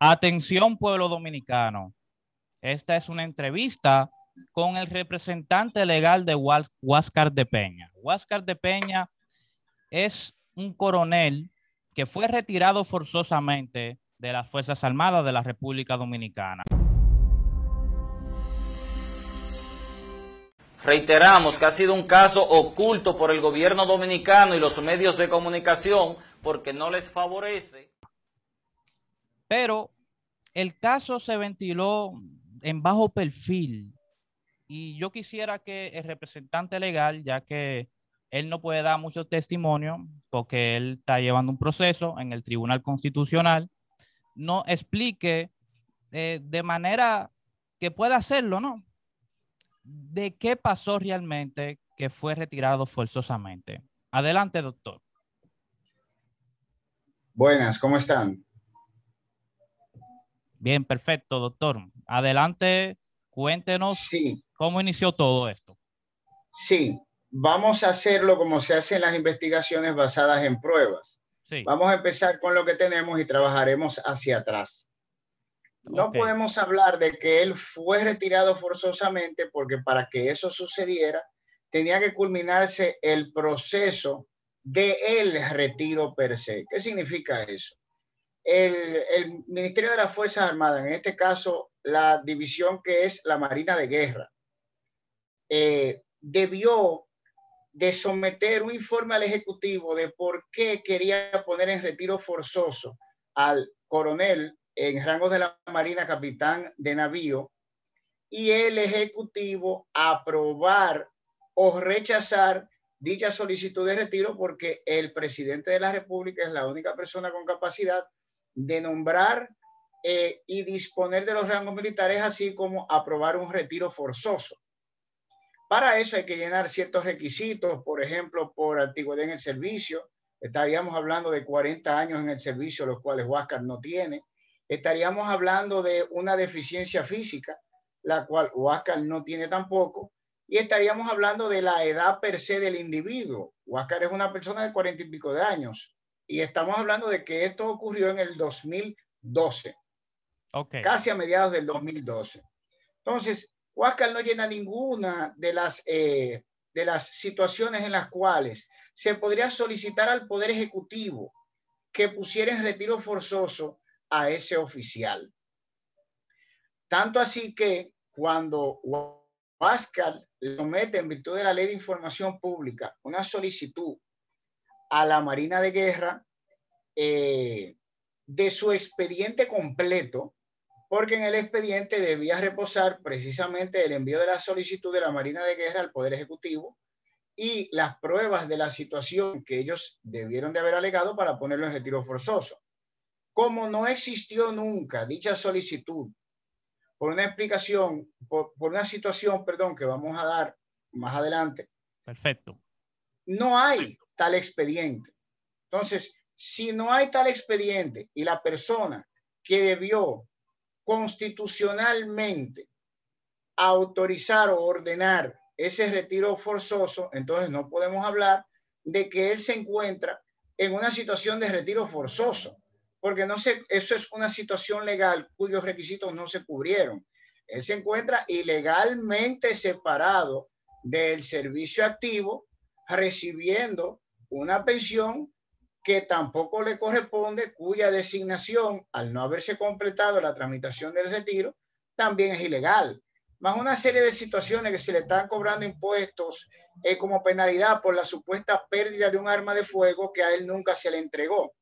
Atención pueblo dominicano. Esta es una entrevista con el representante legal de Huáscar de Peña. Huáscar de Peña es un coronel que fue retirado forzosamente de las Fuerzas Armadas de la República Dominicana. Reiteramos que ha sido un caso oculto por el gobierno dominicano y los medios de comunicación porque no les favorece. Pero el caso se ventiló en bajo perfil y yo quisiera que el representante legal, ya que él no puede dar mucho testimonio porque él está llevando un proceso en el Tribunal Constitucional, no explique eh, de manera que pueda hacerlo, ¿no? De qué pasó realmente que fue retirado forzosamente. Adelante, doctor. Buenas, ¿cómo están? Bien, perfecto, doctor. Adelante, cuéntenos cómo inició todo esto. Sí, vamos a hacerlo como se hacen las investigaciones basadas en pruebas. Vamos a empezar con lo que tenemos y trabajaremos hacia atrás. No podemos hablar de que él fue retirado forzosamente porque para que eso sucediera tenía que culminarse el proceso de el retiro per se. ¿Qué significa eso? El, Ministerio de las Fuerzas Armadas, en este caso la división que es la Marina de Guerra, eh, debió de someter un informe al Ejecutivo de por qué quería poner en retiro forzoso al coronel en rango de la Marina, capitán de navío, y el Ejecutivo aprobar o rechazar dicha solicitud de retiro porque el presidente de la República es la única persona con capacidad de nombrar eh, y disponer de los rangos militares, así como aprobar un retiro forzoso. Para eso hay que llenar ciertos requisitos, por ejemplo, por antigüedad en el servicio. Estaríamos hablando de 40 años en el servicio, los cuales Huáscar no tiene. Estaríamos hablando de una deficiencia física, la cual Huáscar no tiene tampoco. Y estaríamos hablando de la edad per se del individuo. Huáscar es una persona de 40 y pico de años. Y estamos hablando de que esto ocurrió en el 2012. Okay. Casi a mediados del 2012. Entonces, Huáscar no llena ninguna de las, eh, de las situaciones en las cuales se podría solicitar al Poder Ejecutivo que pusiera en retiro forzoso a ese oficial. Tanto así que cuando Huáscar le somete en virtud de la ley de información pública una solicitud a la Marina de Guerra eh, de su expediente completo, porque en el expediente debía reposar precisamente el envío de la solicitud de la Marina de Guerra al Poder Ejecutivo y las pruebas de la situación que ellos debieron de haber alegado para ponerlo en retiro forzoso. Como no existió nunca dicha solicitud, por una explicación, por, una situación, perdón, que vamos a dar más adelante. Perfecto. No hay tal expediente. Entonces, si no hay tal expediente y la persona que debió constitucionalmente autorizar o ordenar ese retiro forzoso, entonces no podemos hablar de que él se encuentra en una situación de retiro forzoso, porque no sé, eso es una situación legal cuyos requisitos no se cubrieron. Él se encuentra ilegalmente separado del servicio activo, recibiendo una pensión que tampoco le corresponde, cuya designación, al no haberse completado la tramitación del retiro, también es ilegal. Más una serie de situaciones que se le están cobrando impuestos eh, como penalidad por la supuesta pérdida de un arma de fuego que a él nunca se le entregó.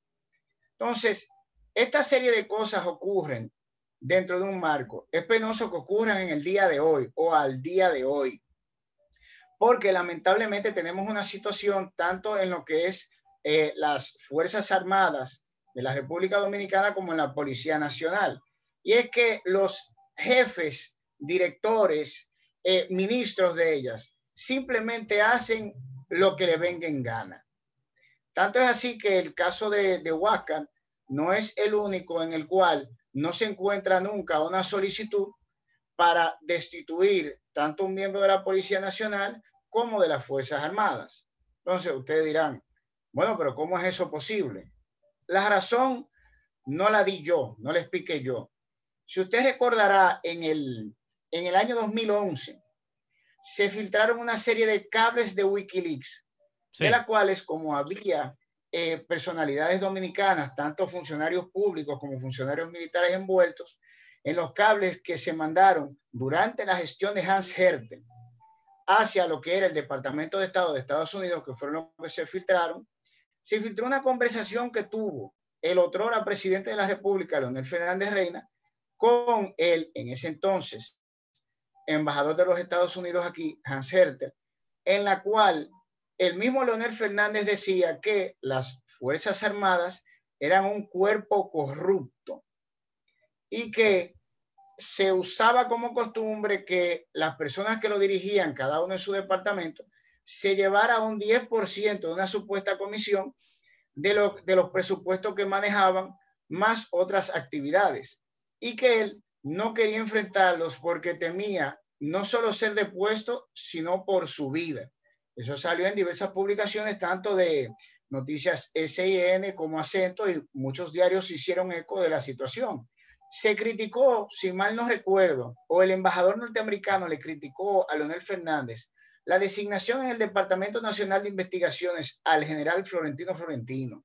Entonces, esta serie de cosas ocurren dentro de un marco. Es penoso que ocurran en el día de hoy o al día de hoy, porque lamentablemente tenemos una situación tanto en lo que es eh, las Fuerzas Armadas de la República Dominicana como en la Policía Nacional. Y es que los jefes, directores, eh, ministros de ellas, simplemente hacen lo que le venga en gana. Tanto es así que el caso de, de Huáscar no es el único en el cual no se encuentra nunca una solicitud para destituir tanto un miembro de la Policía Nacional como de las Fuerzas Armadas. Entonces, ustedes dirán, bueno, pero ¿cómo es eso posible? La razón no la di yo, no la expliqué yo. Si usted recordará, en el, en el año 2011 se filtraron una serie de cables de Wikileaks, de las cuales, como había eh, personalidades dominicanas, tanto funcionarios públicos como funcionarios militares envueltos, en los cables que se mandaron durante la gestión de Hans Hertel hacia lo que era el Departamento de Estado de Estados Unidos, que fueron los que se filtraron, se filtró una conversación que tuvo el otrora presidente de la República, Leonel Fernández Reina, con el, en ese entonces, embajador de los Estados Unidos aquí, Hans Hertel, en la cual el mismo Leonel Fernández decía que las Fuerzas Armadas eran un cuerpo corrupto y que se usaba como costumbre que las personas que lo dirigían, cada uno en su departamento, se llevara un 10% de una supuesta comisión de, de los presupuestos que manejaban, más otras actividades. Y que él no quería enfrentarlos porque temía no solo ser depuesto, sino por su vida. Eso salió en diversas publicaciones, tanto de noticias SIN como Acento, y muchos diarios hicieron eco de la situación se criticó, si mal no recuerdo, o el embajador norteamericano le criticó a Leonel Fernández la designación en el Departamento Nacional de Investigaciones al general Florentino Florentino.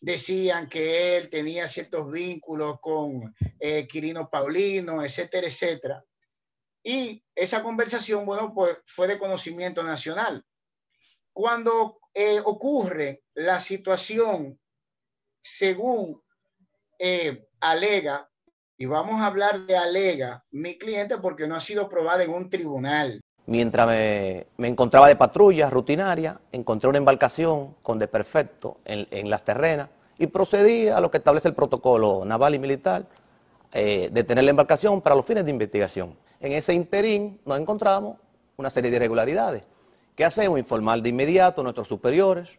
Decían que él tenía ciertos vínculos con eh, Quirino Paulino, etcétera, etcétera. Y esa conversación, bueno, pues fue de conocimiento nacional. Cuando eh, ocurre la situación según eh, alega y vamos a hablar de alega mi cliente porque no ha sido probada en un tribunal. Mientras me, encontraba de patrulla rutinaria, encontré una embarcación con desperfecto en, en las terrenas y procedí a lo que establece el protocolo naval y militar, eh, de tener la embarcación para los fines de investigación. En ese interín nos encontramos una serie de irregularidades. ¿Qué hacemos? Informar de inmediato a nuestros superiores,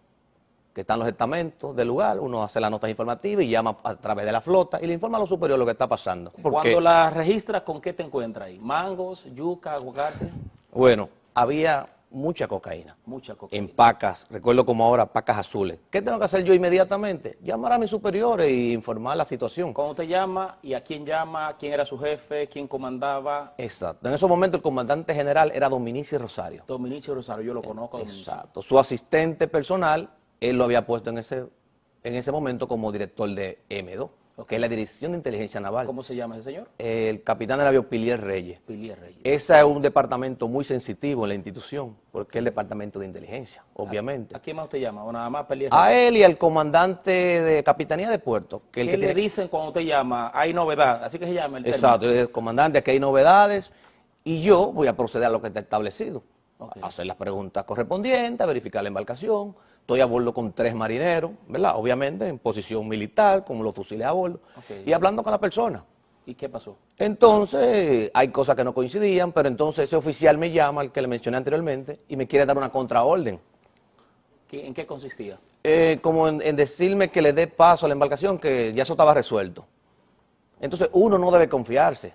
que están los estamentos del lugar, uno hace la nota informativa y llama a través de la flota y le informa a los superiores lo que está pasando. Cuando la registras, ¿con qué te encuentras ahí? ¿Mangos, yuca, aguacate? Bueno, había mucha cocaína. Mucha cocaína. En pacas, recuerdo como ahora, pacas azules. ¿Qué tengo que hacer yo inmediatamente? Llamar a mis superiores e informar la situación. ¿Cómo te llama y a quién llama? ¿Quién era su jefe? ¿Quién comandaba? Exacto. En ese momento el comandante general era Dominici Rosario. Dominici Rosario, yo lo conozco. Exacto. Su asistente personal él lo había puesto en ese, en ese momento como director de M2, que es la Dirección de Inteligencia Naval. ¿Cómo se llama ese señor? El capitán de navío Pilier Reyes. Pilier Reyes. Ese es un departamento muy sensitivo en la institución, porque es el departamento de inteligencia, obviamente. ¿A, quién más usted llama? ¿O nada más Pilier Reyes? A él y al comandante de Capitanía de Puerto. Que ¿Qué le dicen cuando usted llama? Hay novedad, así que se llama el Exacto, el comandante, aquí hay novedades, y yo voy a proceder a lo que está establecido. A hacer las preguntas correspondientes, a verificar la embarcación, Estoy a bordo con tres marineros, ¿verdad? Obviamente en posición militar, con los fusiles a bordo, y hablando con la persona. ¿Y qué pasó? Entonces, hay cosas que no coincidían, pero entonces ese oficial me llama, el que le mencioné anteriormente, y me quiere dar una contraorden. ¿En qué consistía? Eh, como en, en, decirme que le dé paso a la embarcación, que ya eso estaba resuelto. Entonces, uno no debe confiarse,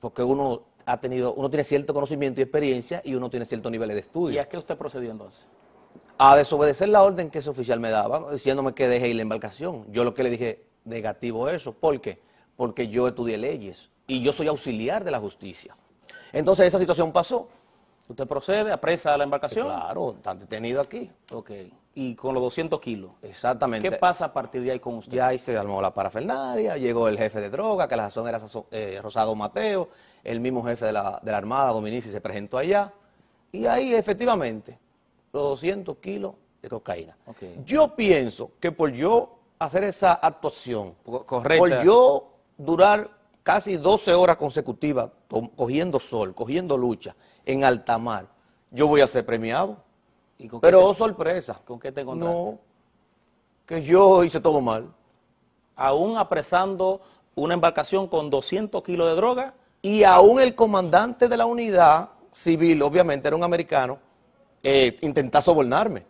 porque uno ha tenido, uno tiene cierto conocimiento y experiencia y uno tiene cierto nivel de estudio. ¿Y a qué usted procedió entonces? A desobedecer la orden que ese oficial me daba, diciéndome que deje ir la embarcación. Yo lo que le dije, negativo eso. ¿Por qué? Porque yo estudié leyes y yo soy auxiliar de la justicia. Entonces esa situación pasó. ¿Usted procede, apresa la embarcación? Claro, está detenido aquí. Ok. ¿Y con los 200 kilos? Exactamente. ¿Qué pasa a partir de ahí con usted? Ya ahí se armó la parafernaria, llegó el jefe de droga, que la razón era eh, Rosado Mateo, el mismo jefe de la, de la Armada, Dominici, se presentó allá. Y ahí efectivamente 200 kilos de cocaína. Yo pienso que por yo hacer esa actuación, por yo durar casi 12 horas consecutivas cogiendo sol, cogiendo lucha en alta mar, yo voy a ser premiado. Pero oh, sorpresa. ¿Con qué te encontraste? No, que yo hice todo mal. Aún apresando una embarcación con 200 kilos de droga. Y aún el comandante de la unidad civil, obviamente era un americano, eh, intentar sobornarme.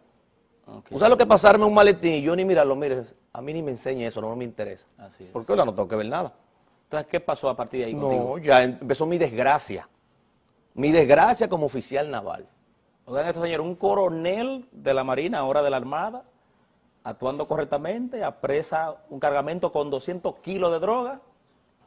Okay. ¿Usted lo que pasarme un maletín y yo ni mirarlo? Mire, a mí ni me enseñe eso, no, me interesa. Así es. Porque ahora no tengo que ver nada. Entonces, ¿qué pasó a partir de ahí No, ya empezó mi desgracia. Mi desgracia como oficial naval. Oigan esto, señor, un coronel de la Marina, ahora de la Armada, actuando correctamente, apresa un cargamento con 200 kilos de droga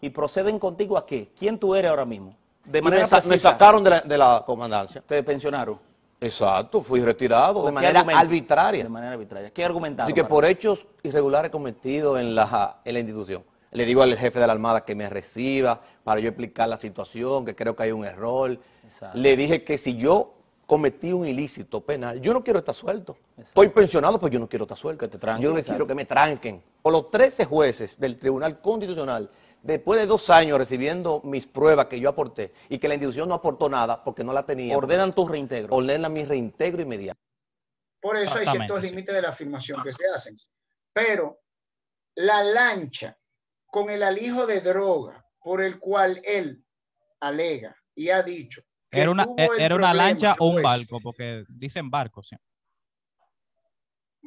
y proceden contigo a qué? ¿Quién tú eres ahora mismo? De manera me, sacaron de la, de la, comandancia. ¿Te pensionaron? Exacto, fui retirado de manera arbitraria. De manera arbitraria. ¿Qué argumentaron? Y que por hechos irregulares cometidos en la, en la institución. Le digo al jefe de la Armada que me reciba para yo explicar la situación, que creo que hay un error. Le dije que si yo cometí un ilícito penal, yo no quiero estar suelto. Estoy pensionado, pero yo no quiero estar suelto. Que te tranquen, yo no quiero que me tranquen. Por los 13 jueces del Tribunal Constitucional, después de dos años recibiendo mis pruebas que yo aporté y que la institución no aportó nada porque no la tenía. Ordenan tu reintegro. Ordenan mi reintegro inmediato. Por eso hay ciertos límites de la afirmación que se hacen. Pero la lancha con el alijo de droga por el cual él alega y ha dicho era una, era una lancha o un barco, porque dicen barco, sí.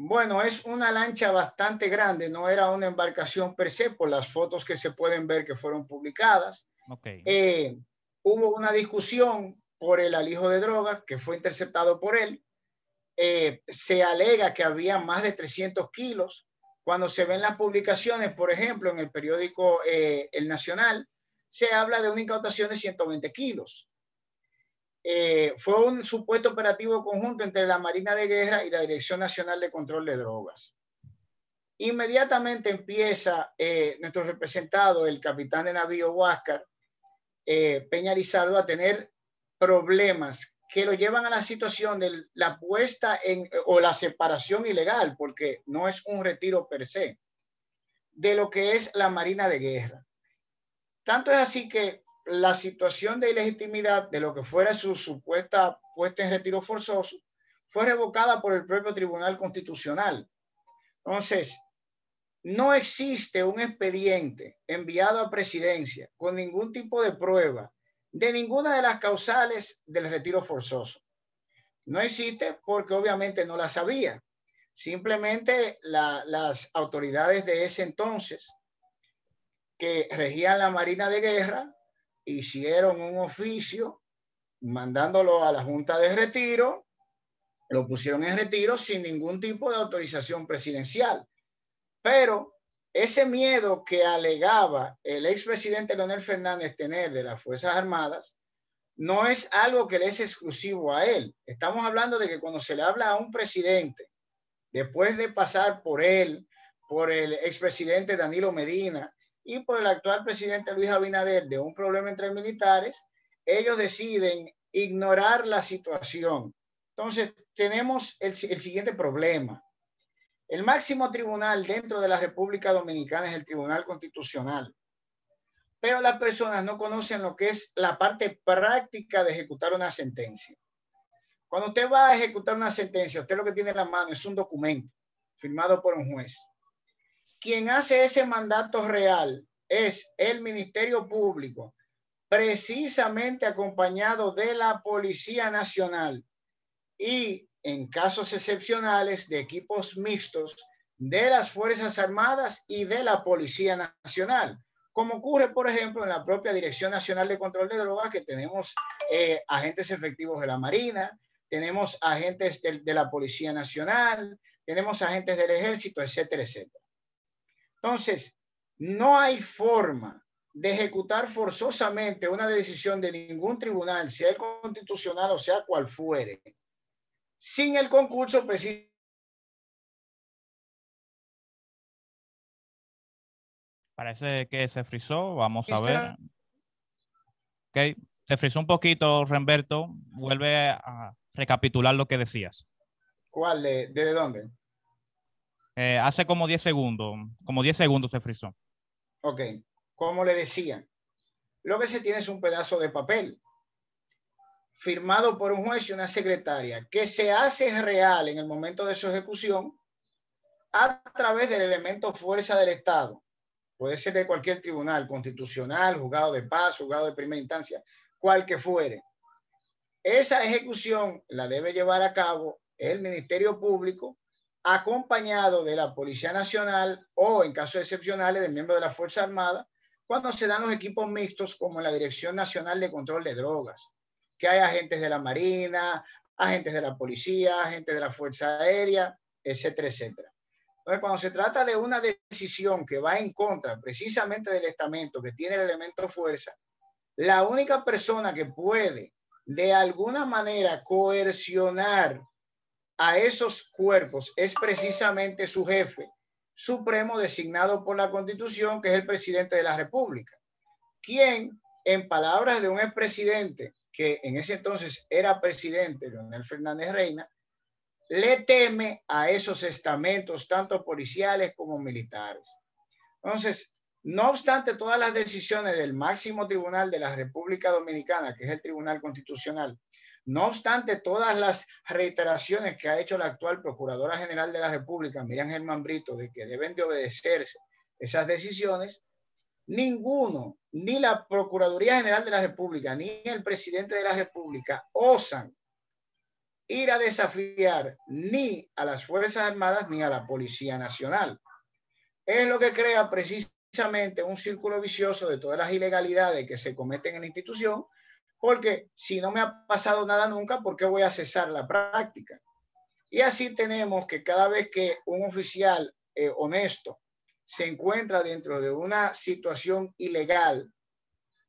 Bueno, es una lancha bastante grande, no era una embarcación per se, por las fotos que se pueden ver que fueron publicadas. Okay. Eh, hubo una discusión por el alijo de drogas que fue interceptado por él. Eh, se alega que había más de 300 kilos. Cuando se ven las publicaciones, por ejemplo, en el periódico eh, El Nacional, se habla de una incautación de 120 kilos. Eh, fue un supuesto operativo conjunto entre la Marina de Guerra y la Dirección Nacional de Control de Drogas. Inmediatamente empieza eh, nuestro representado, el capitán de navío Huáscar, eh, Peña Lizardo, a tener problemas que lo llevan a la situación de la puesta o la separación ilegal, porque no es un retiro per se, de lo que es la Marina de Guerra. Tanto es así que la situación de ilegitimidad de lo que fuera su supuesta puesta en retiro forzoso fue revocada por el propio Tribunal Constitucional. Entonces, no existe un expediente enviado a presidencia con ningún tipo de prueba de ninguna de las causales del retiro forzoso. No existe porque obviamente no la sabía. Simplemente las autoridades de ese entonces que regían la Marina de Guerra hicieron un oficio mandándolo a la Junta de Retiro, lo pusieron en retiro sin ningún tipo de autorización presidencial. Pero ese miedo que alegaba el expresidente Leonel Fernández tener de las Fuerzas Armadas no es algo que le es exclusivo a él. Estamos hablando de que cuando se le habla a un presidente, después de pasar por él, por el expresidente Danilo Medina, y por el actual presidente Luis Abinader de un problema entre militares, ellos deciden ignorar la situación. Entonces, tenemos el, el siguiente problema. El máximo tribunal dentro de la República Dominicana es el Tribunal Constitucional. Pero las personas no conocen lo que es la parte práctica de ejecutar una sentencia. Cuando usted va a ejecutar una sentencia, usted lo que tiene en la mano es un documento firmado por un juez quien hace ese mandato real es el Ministerio Público, precisamente acompañado de la Policía Nacional y en casos excepcionales de equipos mixtos de las Fuerzas Armadas y de la Policía Nacional, como ocurre, por ejemplo, en la propia Dirección Nacional de Control de Drogas, que tenemos eh, agentes efectivos de la Marina, tenemos agentes de, de la Policía Nacional, tenemos agentes del Ejército, etcétera, etcétera. Entonces, no hay forma de ejecutar forzosamente una decisión de ningún tribunal, sea el constitucional o sea cual fuere, sin el concurso preciso. Parece que se frizó, vamos a ver. Ok, se frizó un poquito, Remberto. Vuelve a recapitular lo que decías. ¿Cuál? ¿De, de dónde? Eh, hace como 10 segundos, como 10 segundos se frizó. Ok, como le decía, lo que se tiene es un pedazo de papel firmado por un juez y una secretaria que se hace real en el momento de su ejecución a través del elemento fuerza del Estado. Puede ser de cualquier tribunal constitucional, juzgado de paz, juzgado de primera instancia, cual que fuere. Esa ejecución la debe llevar a cabo el Ministerio Público acompañado de la Policía Nacional o, en casos excepcionales, de miembros de la Fuerza Armada, cuando se dan los equipos mixtos como la Dirección Nacional de Control de Drogas, que hay agentes de la Marina, agentes de la Policía, agentes de la Fuerza Aérea, etcétera, etcétera. Entonces, cuando se trata de una decisión que va en contra precisamente del estamento, que tiene el elemento fuerza, la única persona que puede de alguna manera coercionar a esos cuerpos es precisamente su jefe supremo designado por la constitución, que es el presidente de la República, quien, en palabras de un expresidente que en ese entonces era presidente, Leonel Fernández Reina, le teme a esos estamentos, tanto policiales como militares. Entonces, no obstante todas las decisiones del máximo tribunal de la República Dominicana, que es el Tribunal Constitucional, no obstante todas las reiteraciones que ha hecho la actual Procuradora General de la República, Miriam Germán Brito, de que deben de obedecerse esas decisiones, ninguno, ni la Procuraduría General de la República, ni el presidente de la República osan ir a desafiar ni a las Fuerzas Armadas ni a la Policía Nacional. Es lo que crea precisamente un círculo vicioso de todas las ilegalidades que se cometen en la institución, porque si no me ha pasado nada nunca, ¿por qué voy a cesar la práctica? Y así tenemos que cada vez que un oficial eh, honesto se encuentra dentro de una situación ilegal,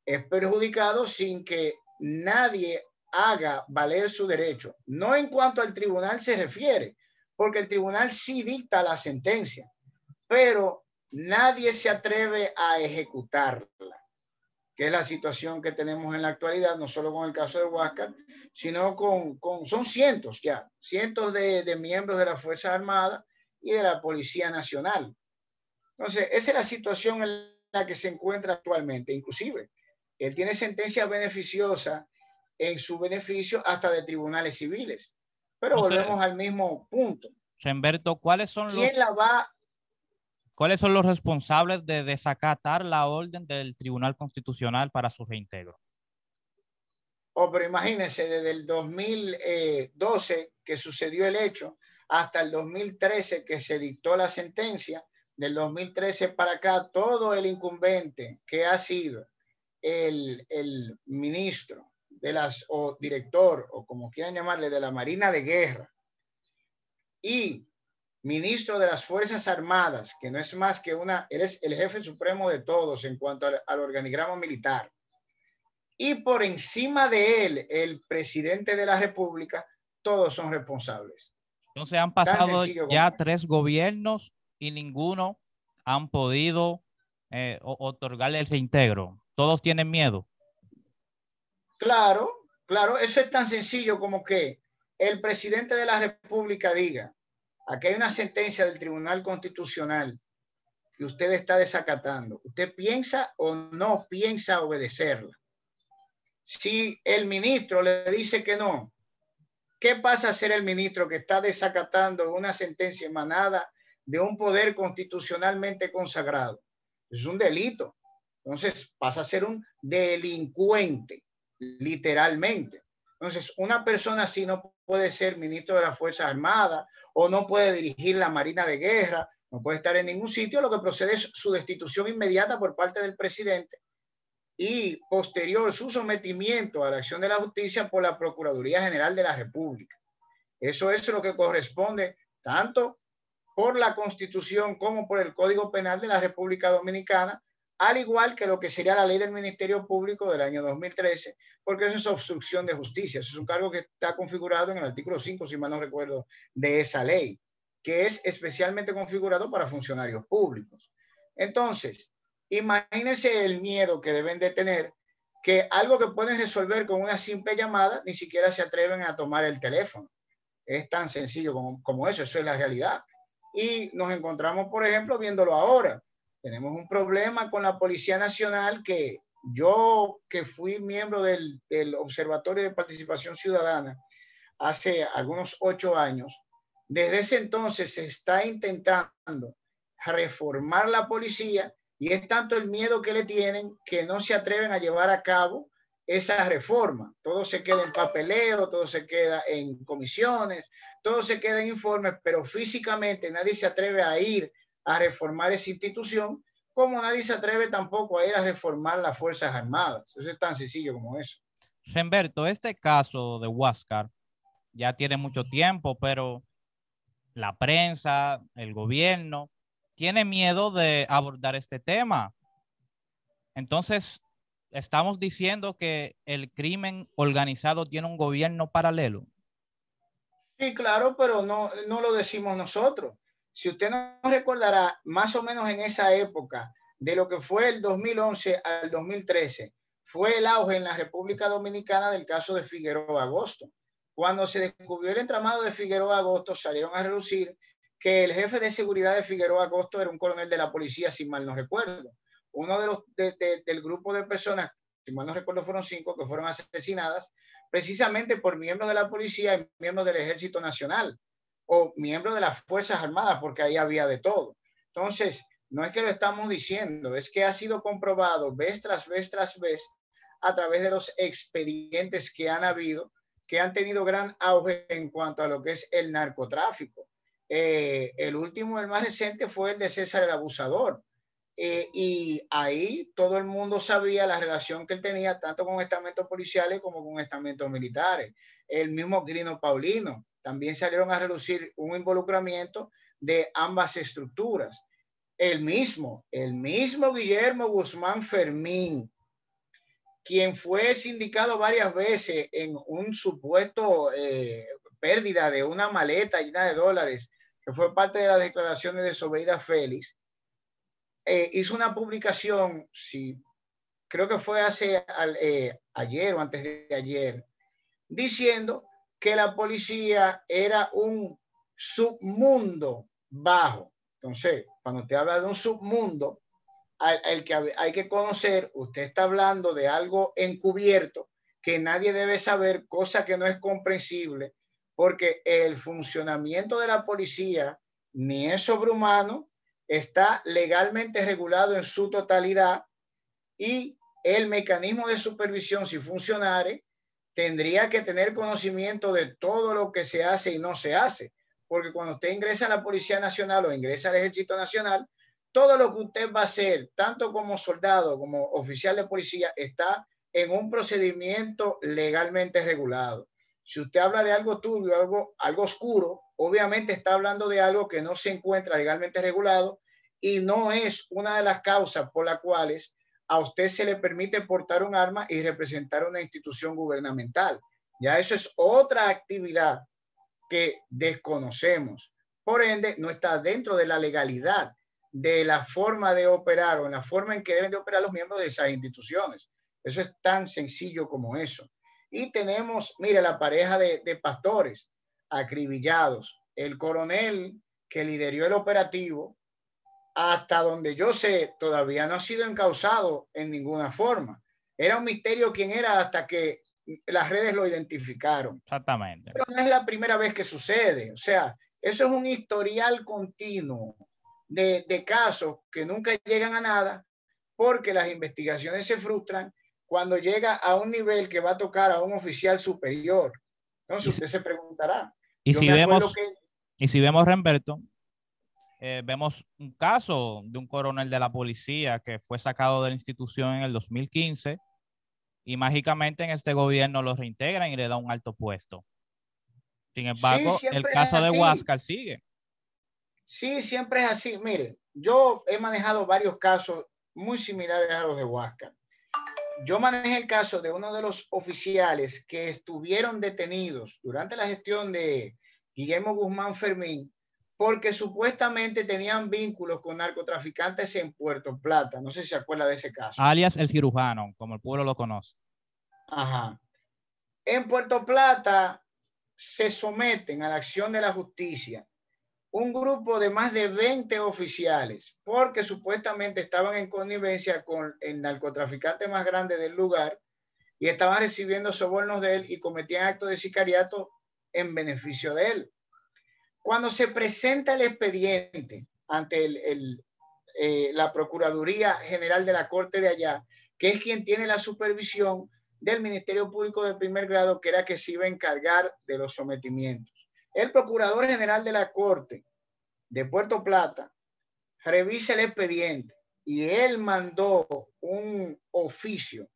es perjudicado sin que nadie haga valer su derecho, no en cuanto al tribunal se refiere, porque el tribunal sí dicta la sentencia, pero nadie se atreve a ejecutarla, que es la situación que tenemos en la actualidad, no solo con el caso de Huáscar, sino con, con son cientos ya, cientos de, de miembros de la Fuerza Armada y de la Policía Nacional. Entonces, esa es la situación en la que se encuentra actualmente. Inclusive, él tiene sentencia beneficiosa en su beneficio hasta de tribunales civiles. Pero volvemos al mismo punto. Remberto, ¿cuáles son ¿Quién la va? ¿Cuáles son los responsables de desacatar la orden del Tribunal Constitucional para su reintegro? Oh, pero imagínense, desde el 2012 que sucedió el hecho hasta el 2013 que se dictó la sentencia, del 2013 para acá, todo el incumbente que ha sido el, el ministro de las, o director, o como quieran llamarle, de la Marina de Guerra y ministro de las Fuerzas Armadas, que no es más que una, eres el jefe supremo de todos en cuanto al, organigrama militar. Y por encima de él, el presidente de la República, todos son responsables. Entonces han pasado ya tres gobiernos y ninguno han podido eh, otorgarle el reintegro. Todos tienen miedo. Claro, claro, eso es tan sencillo como que el presidente de la República diga, aquí hay una sentencia del Tribunal Constitucional que usted está desacatando. ¿Usted piensa o no piensa obedecerla? Si el ministro le dice que no, ¿qué pasa a ser el ministro que está desacatando una sentencia emanada de un poder constitucionalmente consagrado? Es un delito. Entonces pasa a ser un delincuente literalmente. Entonces, una persona así no puede ser ministro de las Fuerzas Armadas o no puede dirigir la Marina de Guerra, no puede estar en ningún sitio. Lo que procede es su destitución inmediata por parte del presidente y posterior su sometimiento a la acción de la justicia por la Procuraduría General de la República. Eso es lo que corresponde tanto por la Constitución como por el Código Penal de la República Dominicana al igual que lo que sería la ley del Ministerio Público del año 2013, porque eso es obstrucción de justicia. Eso es un cargo que está configurado en el artículo 5, si mal no recuerdo, de esa ley, que es especialmente configurado para funcionarios públicos. Entonces, imagínense el miedo que deben de tener, que algo que pueden resolver con una simple llamada, ni siquiera se atreven a tomar el teléfono. Es tan sencillo como, como eso, eso es la realidad. Y nos encontramos, por ejemplo, viéndolo ahora tenemos un problema con la Policía Nacional que yo, que fui miembro del, Observatorio de Participación Ciudadana hace algunos ocho años, desde ese entonces se está intentando reformar la policía y es tanto el miedo que le tienen que no se atreven a llevar a cabo esa reforma. Todo se queda en papeleo, todo se queda en comisiones, todo se queda en informes, pero físicamente nadie se atreve a ir a reformar esa institución, como nadie se atreve tampoco a ir a reformar las Fuerzas Armadas. Eso es tan sencillo como eso. Remberto, este caso de Huáscar ya tiene mucho tiempo, pero la prensa, el gobierno, tiene miedo de abordar este tema. Entonces, estamos diciendo que el crimen organizado tiene un gobierno paralelo. Sí, claro, pero no, no lo decimos nosotros. Si usted no recordará, más o menos en esa época, de lo que fue el 2011 al 2013, fue el auge en la República Dominicana del caso de Figueroa Agosto. Cuando se descubrió el entramado de Figueroa Agosto, salieron a relucir que el jefe de seguridad de Figueroa Agosto era un coronel de la policía, si mal no recuerdo. Uno de los del grupo de personas, si mal no recuerdo, fueron cinco que fueron asesinadas precisamente por miembros de la policía y miembros del Ejército Nacional o miembros de las Fuerzas Armadas, porque ahí había de todo. Entonces, no es que lo estamos diciendo, es que ha sido comprobado vez tras vez tras vez a través de los expedientes que han habido, que han tenido gran auge en cuanto a lo que es el narcotráfico. Eh, el último, el más reciente, fue el de César el Abusador. Eh, y ahí todo el mundo sabía la relación que él tenía tanto con estamentos policiales como con estamentos militares. El mismo Grino Paulino también salieron a reducir un involucramiento de ambas estructuras. El mismo, el mismo Guillermo Guzmán Fermín, quien fue sindicado varias veces en un supuesto eh, pérdida de una maleta llena de dólares, que fue parte de las declaraciones de Sobeida Félix, eh, hizo una publicación, sí, creo que fue hace eh, ayer o antes de ayer, diciendo que la policía era un submundo bajo. Entonces, cuando usted habla de un submundo, el que hay que conocer, usted está hablando de algo encubierto que nadie debe saber, cosa que no es comprensible, porque el funcionamiento de la policía ni es sobrehumano, está legalmente regulado en su totalidad y el mecanismo de supervisión, si funcionare, tendría que tener conocimiento de todo lo que se hace y no se hace. Porque cuando usted ingresa a la Policía Nacional o ingresa al Ejército Nacional, todo lo que usted va a hacer, tanto como soldado como oficial de policía, está en un procedimiento legalmente regulado. Si usted habla de algo turbio, algo, algo oscuro, obviamente está hablando de algo que no se encuentra legalmente regulado y no es una de las causas por las cuales a usted se le permite portar un arma y representar una institución gubernamental. Ya eso es otra actividad que desconocemos. Por ende, no está dentro de la legalidad de la forma de operar o en la forma en que deben de operar los miembros de esas instituciones. Eso es tan sencillo como eso. Y tenemos, mire, la pareja de, pastores acribillados, el coronel que lideró el operativo, hasta donde yo sé, todavía no ha sido encausado en ninguna forma. Era un misterio quién era hasta que las redes lo identificaron. Exactamente. Pero no es la primera vez que sucede. O sea, eso es un historial continuo de, de casos que nunca llegan a nada porque las investigaciones se frustran cuando llega a un nivel que va a tocar a un oficial superior. Entonces usted se preguntará. Y si vemos, y si vemos, Remberto, eh, vemos un caso de un coronel de la policía que fue sacado de la institución en el 2015 y mágicamente en este gobierno lo reintegran y le da un alto puesto. Sin embargo, el caso de Huáscar sigue. Sí, siempre es así. Mire, yo he manejado varios casos muy similares a los de Huáscar yo manejé el caso de uno de los oficiales que estuvieron detenidos durante la gestión de Guillermo Guzmán Fermín porque supuestamente tenían vínculos con narcotraficantes en Puerto Plata. No sé si se acuerda de ese caso. Alias el cirujano, como el pueblo lo conoce. Ajá. En Puerto Plata se someten a la acción de la justicia un grupo de más de 20 oficiales, porque supuestamente estaban en connivencia con el narcotraficante más grande del lugar y estaban recibiendo sobornos de él y cometían actos de sicariato en beneficio de él. Cuando se presenta el expediente ante eh, la Procuraduría General de la Corte de allá, que es quien tiene la supervisión del Ministerio Público de primer grado, que era que se iba a encargar de los sometimientos. El Procurador General de la Corte de Puerto Plata revisa el expediente y él mandó un oficio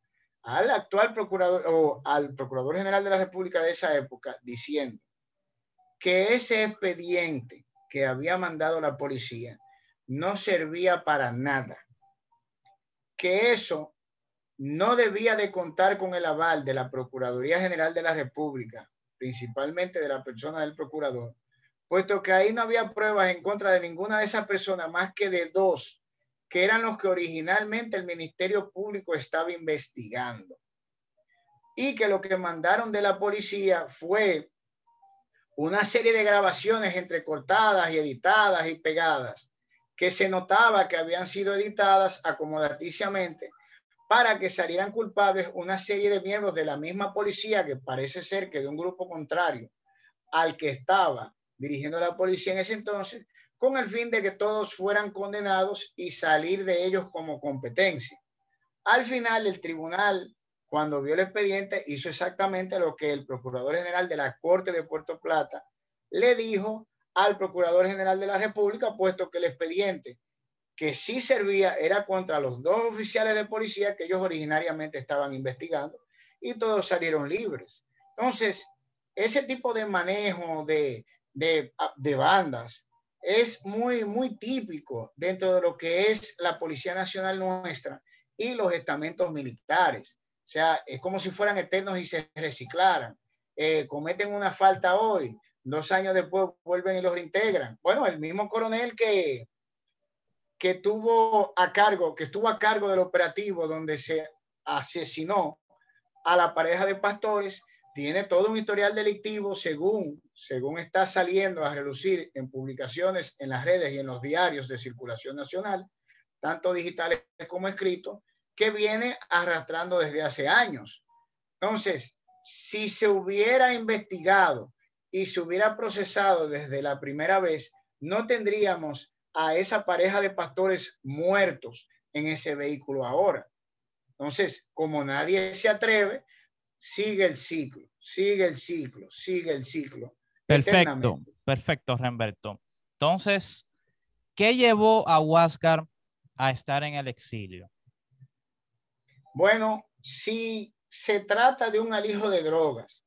al actual procurador o al Procurador General de la República de esa época diciendo que ese expediente que había mandado la policía no servía para nada. Que eso no debía de contar con el aval de la Procuraduría General de la República, principalmente de la persona del procurador, puesto que ahí no había pruebas en contra de ninguna de esas personas más que de dos, que eran los que originalmente el Ministerio Público estaba investigando. Y que lo que mandaron de la policía fue una serie de grabaciones entrecortadas y editadas y pegadas, que se notaba que habían sido editadas acomodaticiamente para que salieran culpables una serie de miembros de la misma policía, que parece ser que de un grupo contrario al que estaba dirigiendo la policía en ese entonces, con el fin de que todos fueran condenados y salir de ellos como competencia. Al final, el tribunal, cuando vio el expediente, hizo exactamente lo que el Procurador General de la Corte de Puerto Plata le dijo al Procurador General de la República, puesto que el expediente que sí servía era contra los dos oficiales de policía que ellos originariamente estaban investigando y todos salieron libres. Entonces, ese tipo de manejo de, de, de bandas es muy, muy típico dentro de lo que es la Policía Nacional nuestra y los estamentos militares. O sea, es como si fueran eternos y se reciclaran. Eh, cometen una falta hoy, dos años después vuelven y los reintegran. Bueno, el mismo coronel que, que tuvo a cargo, que estuvo a cargo del operativo donde se asesinó a la pareja de pastores, tiene todo un historial delictivo según, según está saliendo a relucir en publicaciones en las redes y en los diarios de circulación nacional, tanto digitales como escritos, que viene arrastrando desde hace años. Entonces, si se hubiera investigado y se hubiera procesado desde la primera vez, no tendríamos a esa pareja de pastores muertos en ese vehículo ahora. Entonces, como nadie se atreve, sigue el ciclo, sigue el ciclo, sigue el ciclo. Perfecto, perfecto, Remberto. Entonces, ¿qué llevó a Huáscar a estar en el exilio? Bueno, si se trata de un alijo de drogas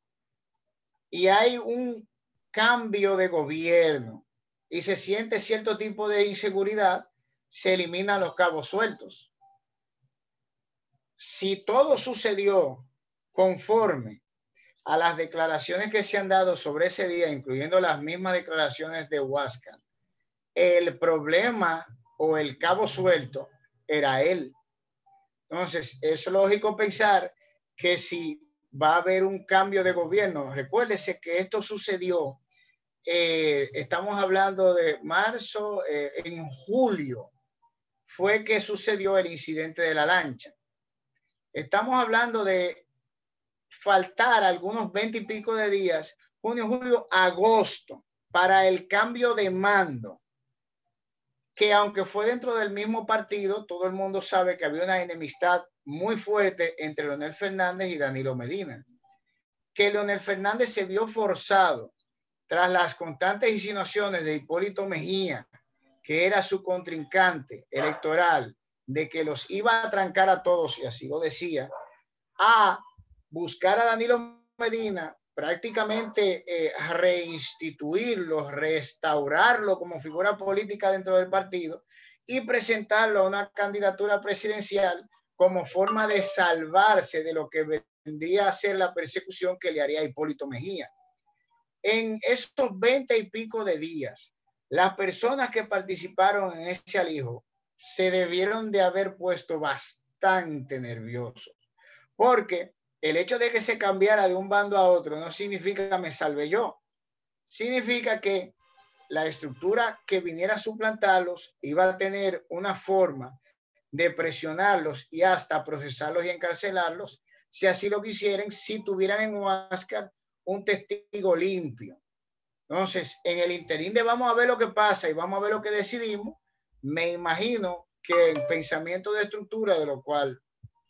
y hay un cambio de gobierno y se siente cierto tipo de inseguridad, se eliminan los cabos sueltos. Si todo sucedió conforme a las declaraciones que se han dado sobre ese día, incluyendo las mismas declaraciones de Huáscar, el problema o el cabo suelto era él. Entonces, es lógico pensar que si va a haber un cambio de gobierno. Recuérdese que esto sucedió, eh, estamos hablando de marzo, eh, en julio fue que sucedió el incidente de la lancha. Estamos hablando de faltar algunos veinte y pico de días, junio, julio, agosto, para el cambio de mando, que aunque fue dentro del mismo partido, todo el mundo sabe que había una enemistad muy fuerte entre Leonel Fernández y Danilo Medina, que Leonel Fernández se vio forzado tras las constantes insinuaciones de Hipólito Mejía, que era su contrincante electoral, de que los iba a trancar a todos, y así lo decía, a buscar a Danilo Medina, prácticamente eh, reinstituirlo, restaurarlo como figura política dentro del partido y presentarlo a una candidatura presidencial como forma de salvarse de lo que vendría a ser la persecución que le haría Hipólito Mejía. En esos veinte y pico de días, las personas que participaron en ese alijo se debieron de haber puesto bastante nerviosos, porque el hecho de que se cambiara de un bando a otro no significa que me salve yo, significa que la estructura que viniera a suplantarlos iba a tener una forma de presionarlos y hasta procesarlos y encarcelarlos, si así lo quisieran, si tuvieran en Huáscar un testigo limpio. Entonces, en el interín de vamos a ver lo que pasa y vamos a ver lo que decidimos, me imagino que el pensamiento de estructura, de lo cual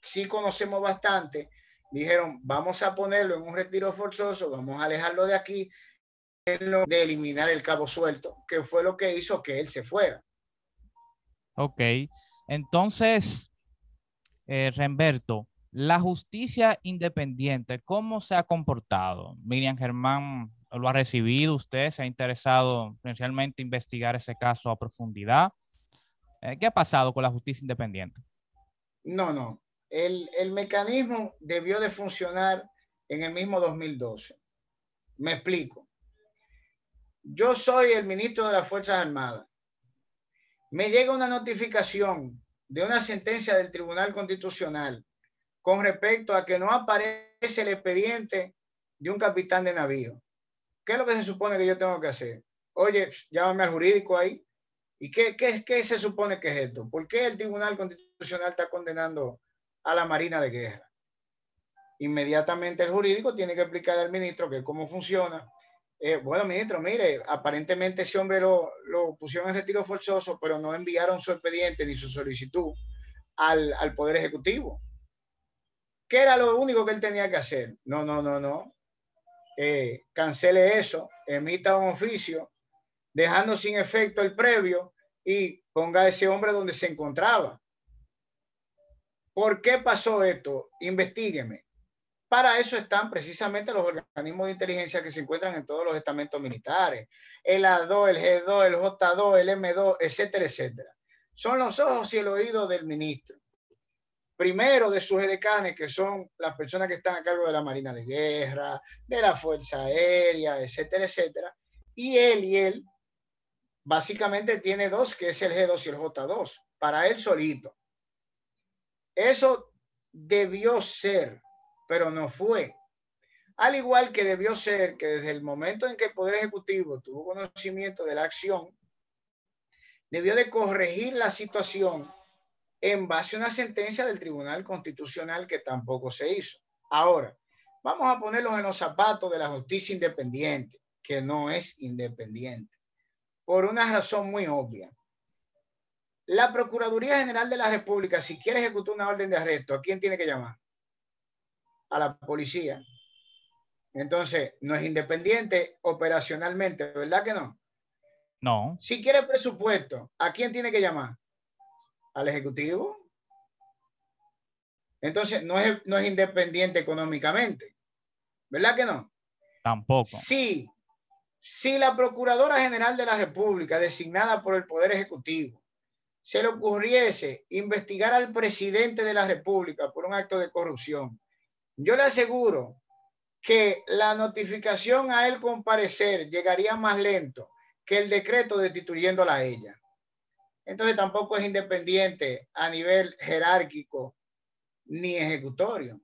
sí conocemos bastante, dijeron, vamos a ponerlo en un retiro forzoso, vamos a alejarlo de aquí, de eliminar el cabo suelto, que fue lo que hizo que él se fuera. Ok. Entonces, eh, la justicia independiente, ¿cómo se ha comportado? Miriam Germán lo ha recibido usted? ¿Se ha interesado potencialmente investigar ese caso a profundidad? Eh, ¿Qué ha pasado con la justicia independiente? No, no. El, el mecanismo debió de funcionar en el mismo 2012. Me explico. Yo soy el ministro de las Fuerzas Armadas. Me llega una notificación de una sentencia del Tribunal Constitucional con respecto a que no aparece el expediente de un capitán de navío. ¿Qué es lo que se supone que yo tengo que hacer? Oye, llámame al jurídico ahí. ¿Y qué, qué, qué se supone que es esto? ¿Por qué el Tribunal Constitucional está condenando a la Marina de Guerra? Inmediatamente el jurídico tiene que explicar al ministro que cómo funciona. Eh, bueno, ministro, mire, aparentemente ese hombre lo, lo, pusieron en retiro forzoso, pero no enviaron su expediente ni su solicitud al, al Poder Ejecutivo. ¿Qué era lo único que él tenía que hacer? No, no, no, no. Eh, cancele eso, emita un oficio, dejando sin efecto el previo y ponga a ese hombre donde se encontraba. ¿Por qué pasó esto? Investígueme. Para eso están precisamente los organismos de inteligencia que se encuentran en todos los estamentos militares, el A2, el G2, el J2, el M2, etcétera, etcétera. Son los ojos y el oído del ministro primero de sus edecanes, que son las personas que están a cargo de la Marina de Guerra, de la Fuerza Aérea, etcétera, etcétera. Y él y él básicamente tiene dos, que es el G2 y el J2, para él solito. Eso debió ser, pero no fue. Al igual que debió ser que desde el momento en que el Poder Ejecutivo tuvo conocimiento de la acción, debió de corregir la situación en base a una sentencia del Tribunal Constitucional que tampoco se hizo. Ahora, vamos a ponerlos en los zapatos de la justicia independiente, que no es independiente, por una razón muy obvia. La Procuraduría General de la República, si quiere ejecutar una orden de arresto, ¿a quién tiene que llamar? A la policía. Entonces, no es independiente operacionalmente, ¿verdad que no? No. Si quiere presupuesto, ¿a quién tiene que llamar? al Ejecutivo. Entonces, no es, no es independiente económicamente. ¿Verdad que no? Tampoco. Sí, si la Procuradora General de la República, designada por el Poder Ejecutivo, se le ocurriese investigar al presidente de la República por un acto de corrupción, yo le aseguro que la notificación a él comparecer llegaría más lento que el decreto destituyéndola a ella entonces tampoco es independiente a nivel jerárquico ni ejecutorio.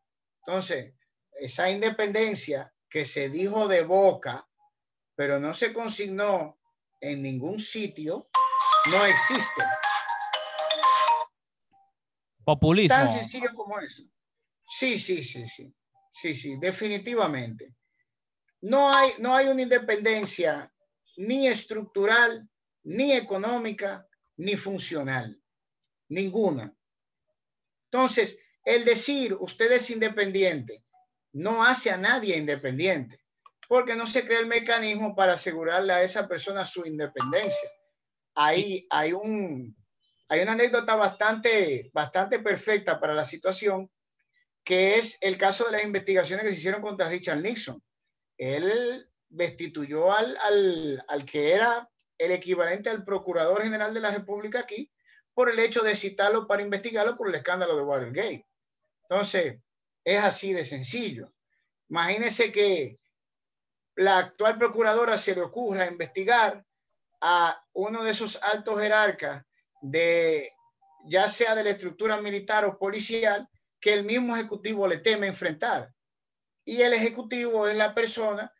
Entonces, esa independencia que se dijo de boca, pero no se consignó en ningún sitio, no existe. Populismo. Tan sencillo como eso. Sí, sí, sí, sí. Sí, sí, definitivamente. No hay, no hay una independencia ni estructural, ni económica, ni funcional. Ninguna. Entonces, el decir usted es independiente no hace a nadie independiente, porque no se crea el mecanismo para asegurarle a esa persona su independencia. Ahí hay un hay una anécdota bastante bastante perfecta para la situación que es el caso de las investigaciones que se hicieron contra Richard Nixon. Él destituyó al, al, al que era el equivalente al Procurador General de la República aquí por el hecho de citarlo para investigarlo por el escándalo de Watergate. Entonces, es así de sencillo. Imagínese que la actual procuradora se le ocurra investigar a uno de esos altos jerarcas de ya sea de la estructura militar o policial que el mismo ejecutivo le teme enfrentar. Y el ejecutivo es la persona,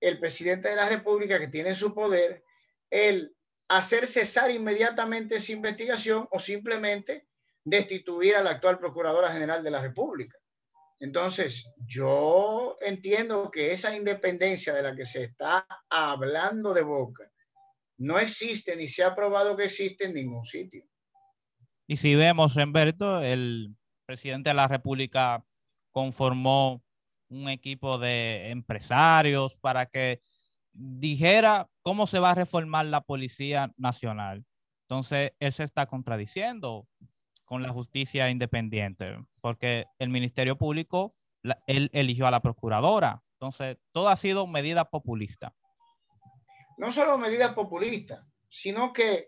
el presidente de la República que tiene su poder el hacer cesar inmediatamente esa investigación o simplemente destituir a la actual Procuradora General de la República. Entonces, yo entiendo que esa independencia de la que se está hablando de boca no existe ni se ha probado que existe en ningún sitio. Y si vemos, Humberto, el presidente de la República conformó un equipo de empresarios para que dijera cómo se va a reformar la Policía Nacional. Entonces, él se está contradiciendo con la justicia independiente, porque el Ministerio Público, él eligió a la procuradora Entonces, todo ha sido medida populista. No solo medidas populistas, sino que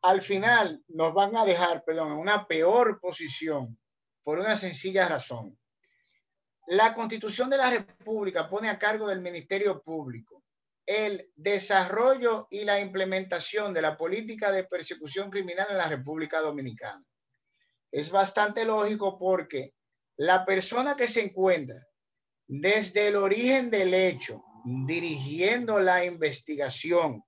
al final nos van a dejar, perdón, en una peor posición por una sencilla razón. La constitución de la República pone a cargo del Ministerio Público el desarrollo y la implementación de la política de persecución criminal en la República Dominicana. Es bastante lógico porque la persona que se encuentra desde el origen del hecho, dirigiendo la investigación,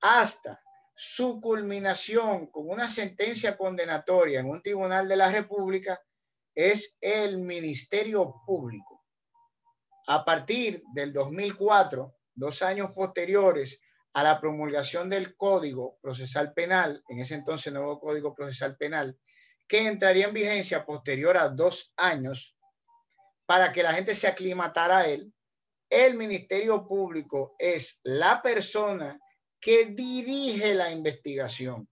hasta su culminación con una sentencia condenatoria en un tribunal de la República es el Ministerio Público. A partir del 2004, dos años posteriores a la promulgación del Código Procesal Penal, en ese entonces nuevo Código Procesal Penal, que entraría en vigencia posterior a dos años para que la gente se aclimatara a él, el Ministerio Público es la persona que dirige la investigación.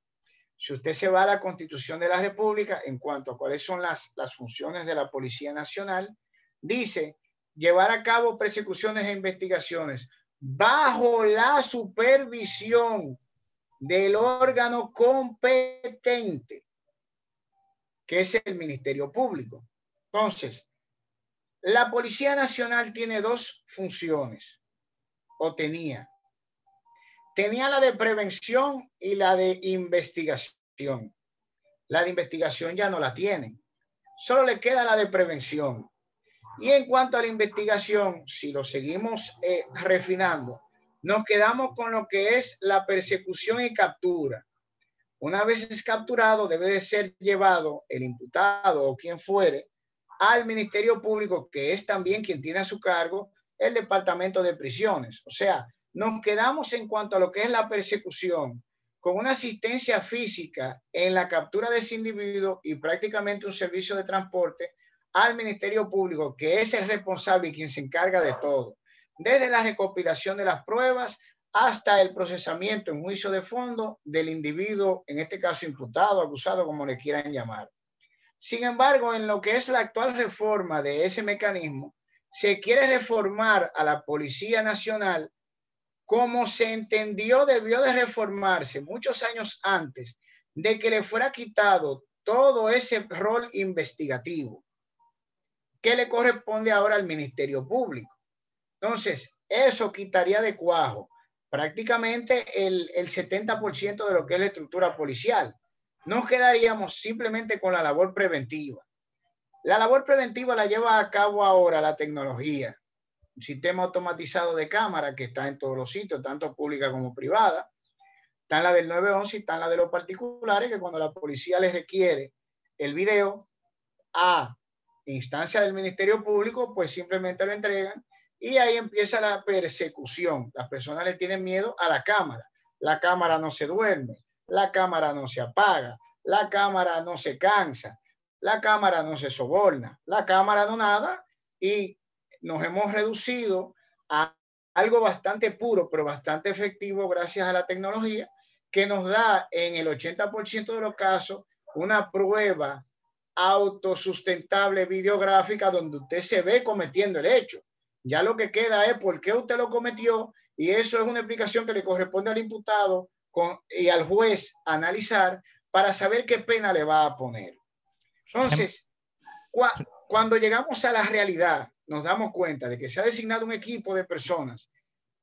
Si usted se va a la Constitución de la República en cuanto a cuáles son las, las funciones de la Policía Nacional, dice llevar a cabo persecuciones e investigaciones bajo la supervisión del órgano competente, que es el Ministerio Público. Entonces, la Policía Nacional tiene dos funciones, o tenía tenía la de prevención y la de investigación. La de investigación ya no la tienen. Solo le queda la de prevención. Y en cuanto a la investigación, si lo seguimos eh, refinando, nos quedamos con lo que es la persecución y captura. Una vez es capturado, debe de ser llevado el imputado o quien fuere al Ministerio Público, que es también quien tiene a su cargo el Departamento de Prisiones. O sea, nos quedamos en cuanto a lo que es la persecución con una asistencia física en la captura de ese individuo y prácticamente un servicio de transporte al Ministerio Público, que es el responsable y quien se encarga de todo, desde la recopilación de las pruebas hasta el procesamiento en juicio de fondo del individuo, en este caso imputado, acusado, como le quieran llamar. Sin embargo, en lo que es la actual reforma de ese mecanismo, se quiere reformar a la Policía Nacional como se entendió debió de reformarse muchos años antes de que le fuera quitado todo ese rol investigativo que le corresponde ahora al Ministerio Público. Entonces, eso quitaría de cuajo prácticamente el, el 70% de lo que es la estructura policial. Nos quedaríamos simplemente con la labor preventiva. La labor preventiva la lleva a cabo ahora la tecnología sistema automatizado de cámara que está en todos los sitios, tanto pública como privada. Está la del 911 y está la de los particulares, que cuando la policía les requiere el video a instancia del Ministerio Público, pues simplemente lo entregan y ahí empieza la persecución. Las personas le tienen miedo a la cámara. La cámara no se duerme, la cámara no se apaga, la cámara no se cansa, la cámara no se soborna, la cámara no nada y nos hemos reducido a algo bastante puro, pero bastante efectivo gracias a la tecnología, que nos da en el 80% de los casos una prueba autosustentable videográfica donde usted se ve cometiendo el hecho. Ya lo que queda es por qué usted lo cometió y eso es una explicación que le corresponde al imputado y al juez analizar para saber qué pena le va a poner. Entonces, cuando llegamos a la realidad nos damos cuenta de que se ha designado un equipo de personas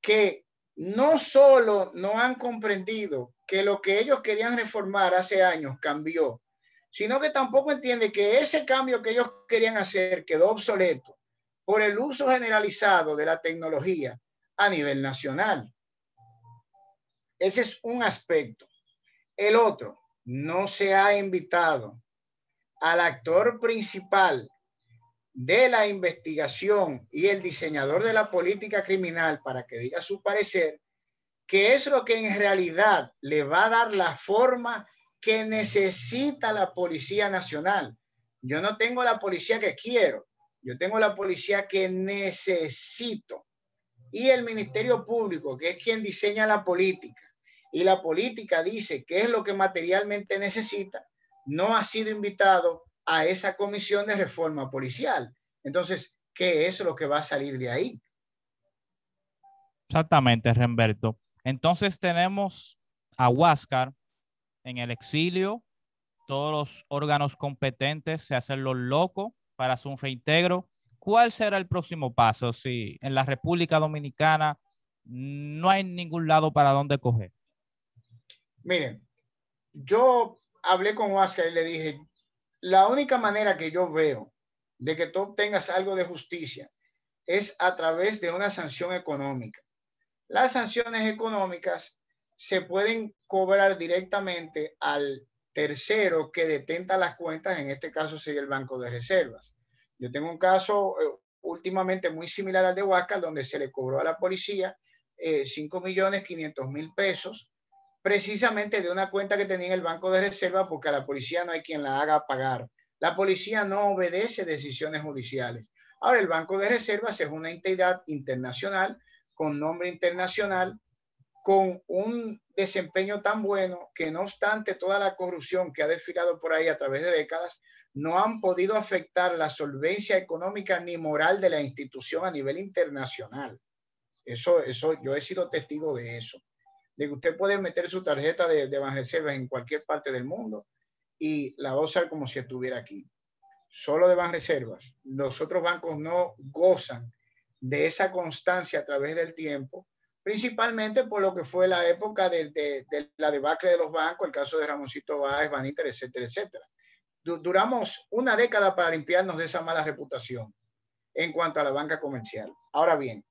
que no solo no han comprendido que lo que ellos querían reformar hace años cambió, sino que tampoco entiende que ese cambio que ellos querían hacer quedó obsoleto por el uso generalizado de la tecnología a nivel nacional. Ese es un aspecto. El otro, no se ha invitado al actor principal de la investigación y el diseñador de la política criminal para que diga su parecer, que es lo que en realidad le va a dar la forma que necesita la Policía Nacional. Yo no tengo la policía que quiero, yo tengo la policía que necesito. Y el Ministerio Público, que es quien diseña la política, y la política dice qué es lo que materialmente necesita, no ha sido invitado a esa comisión de reforma policial. Entonces, qué es lo que va a salir de ahí. Exactamente, Remberto. Entonces tenemos a Huáscar en el exilio, todos los órganos competentes se hacen los locos para su reintegro. ¿Cuál será el próximo paso si en la República Dominicana no hay ningún lado para donde coger? Miren, yo hablé con Huáscar y le dije, la única manera que yo veo de que tú obtengas algo de justicia es a través de una sanción económica. Las sanciones económicas se pueden cobrar directamente al tercero que detenta las cuentas, en este caso sería el Banco de Reservas. Yo tengo un caso eh, últimamente muy similar al de Huáscar, donde se le cobró a la policía eh, 5 millones 500 mil pesos, precisamente de una cuenta que tenía en el Banco de Reserva, porque a la policía no hay quien la haga pagar. La policía no obedece decisiones judiciales. Ahora, el Banco de Reservas es una entidad internacional con nombre internacional, con un desempeño tan bueno que no obstante toda la corrupción que ha desfilado por ahí a través de décadas, no han podido afectar la solvencia económica ni moral de la institución a nivel internacional. Eso, eso, yo he sido testigo de eso, que usted puede meter su tarjeta de, de Reservas en cualquier parte del mundo y la va a usar como si estuviera aquí. Solo de Reservas. Los otros bancos no gozan de esa constancia a través del tiempo, principalmente por lo que fue la época de, de, la debacle de los bancos, el caso de Ramoncito Báez, Baníter, etcétera, etcétera. Duramos una década para limpiarnos de esa mala reputación en cuanto a la banca comercial. Ahora bien,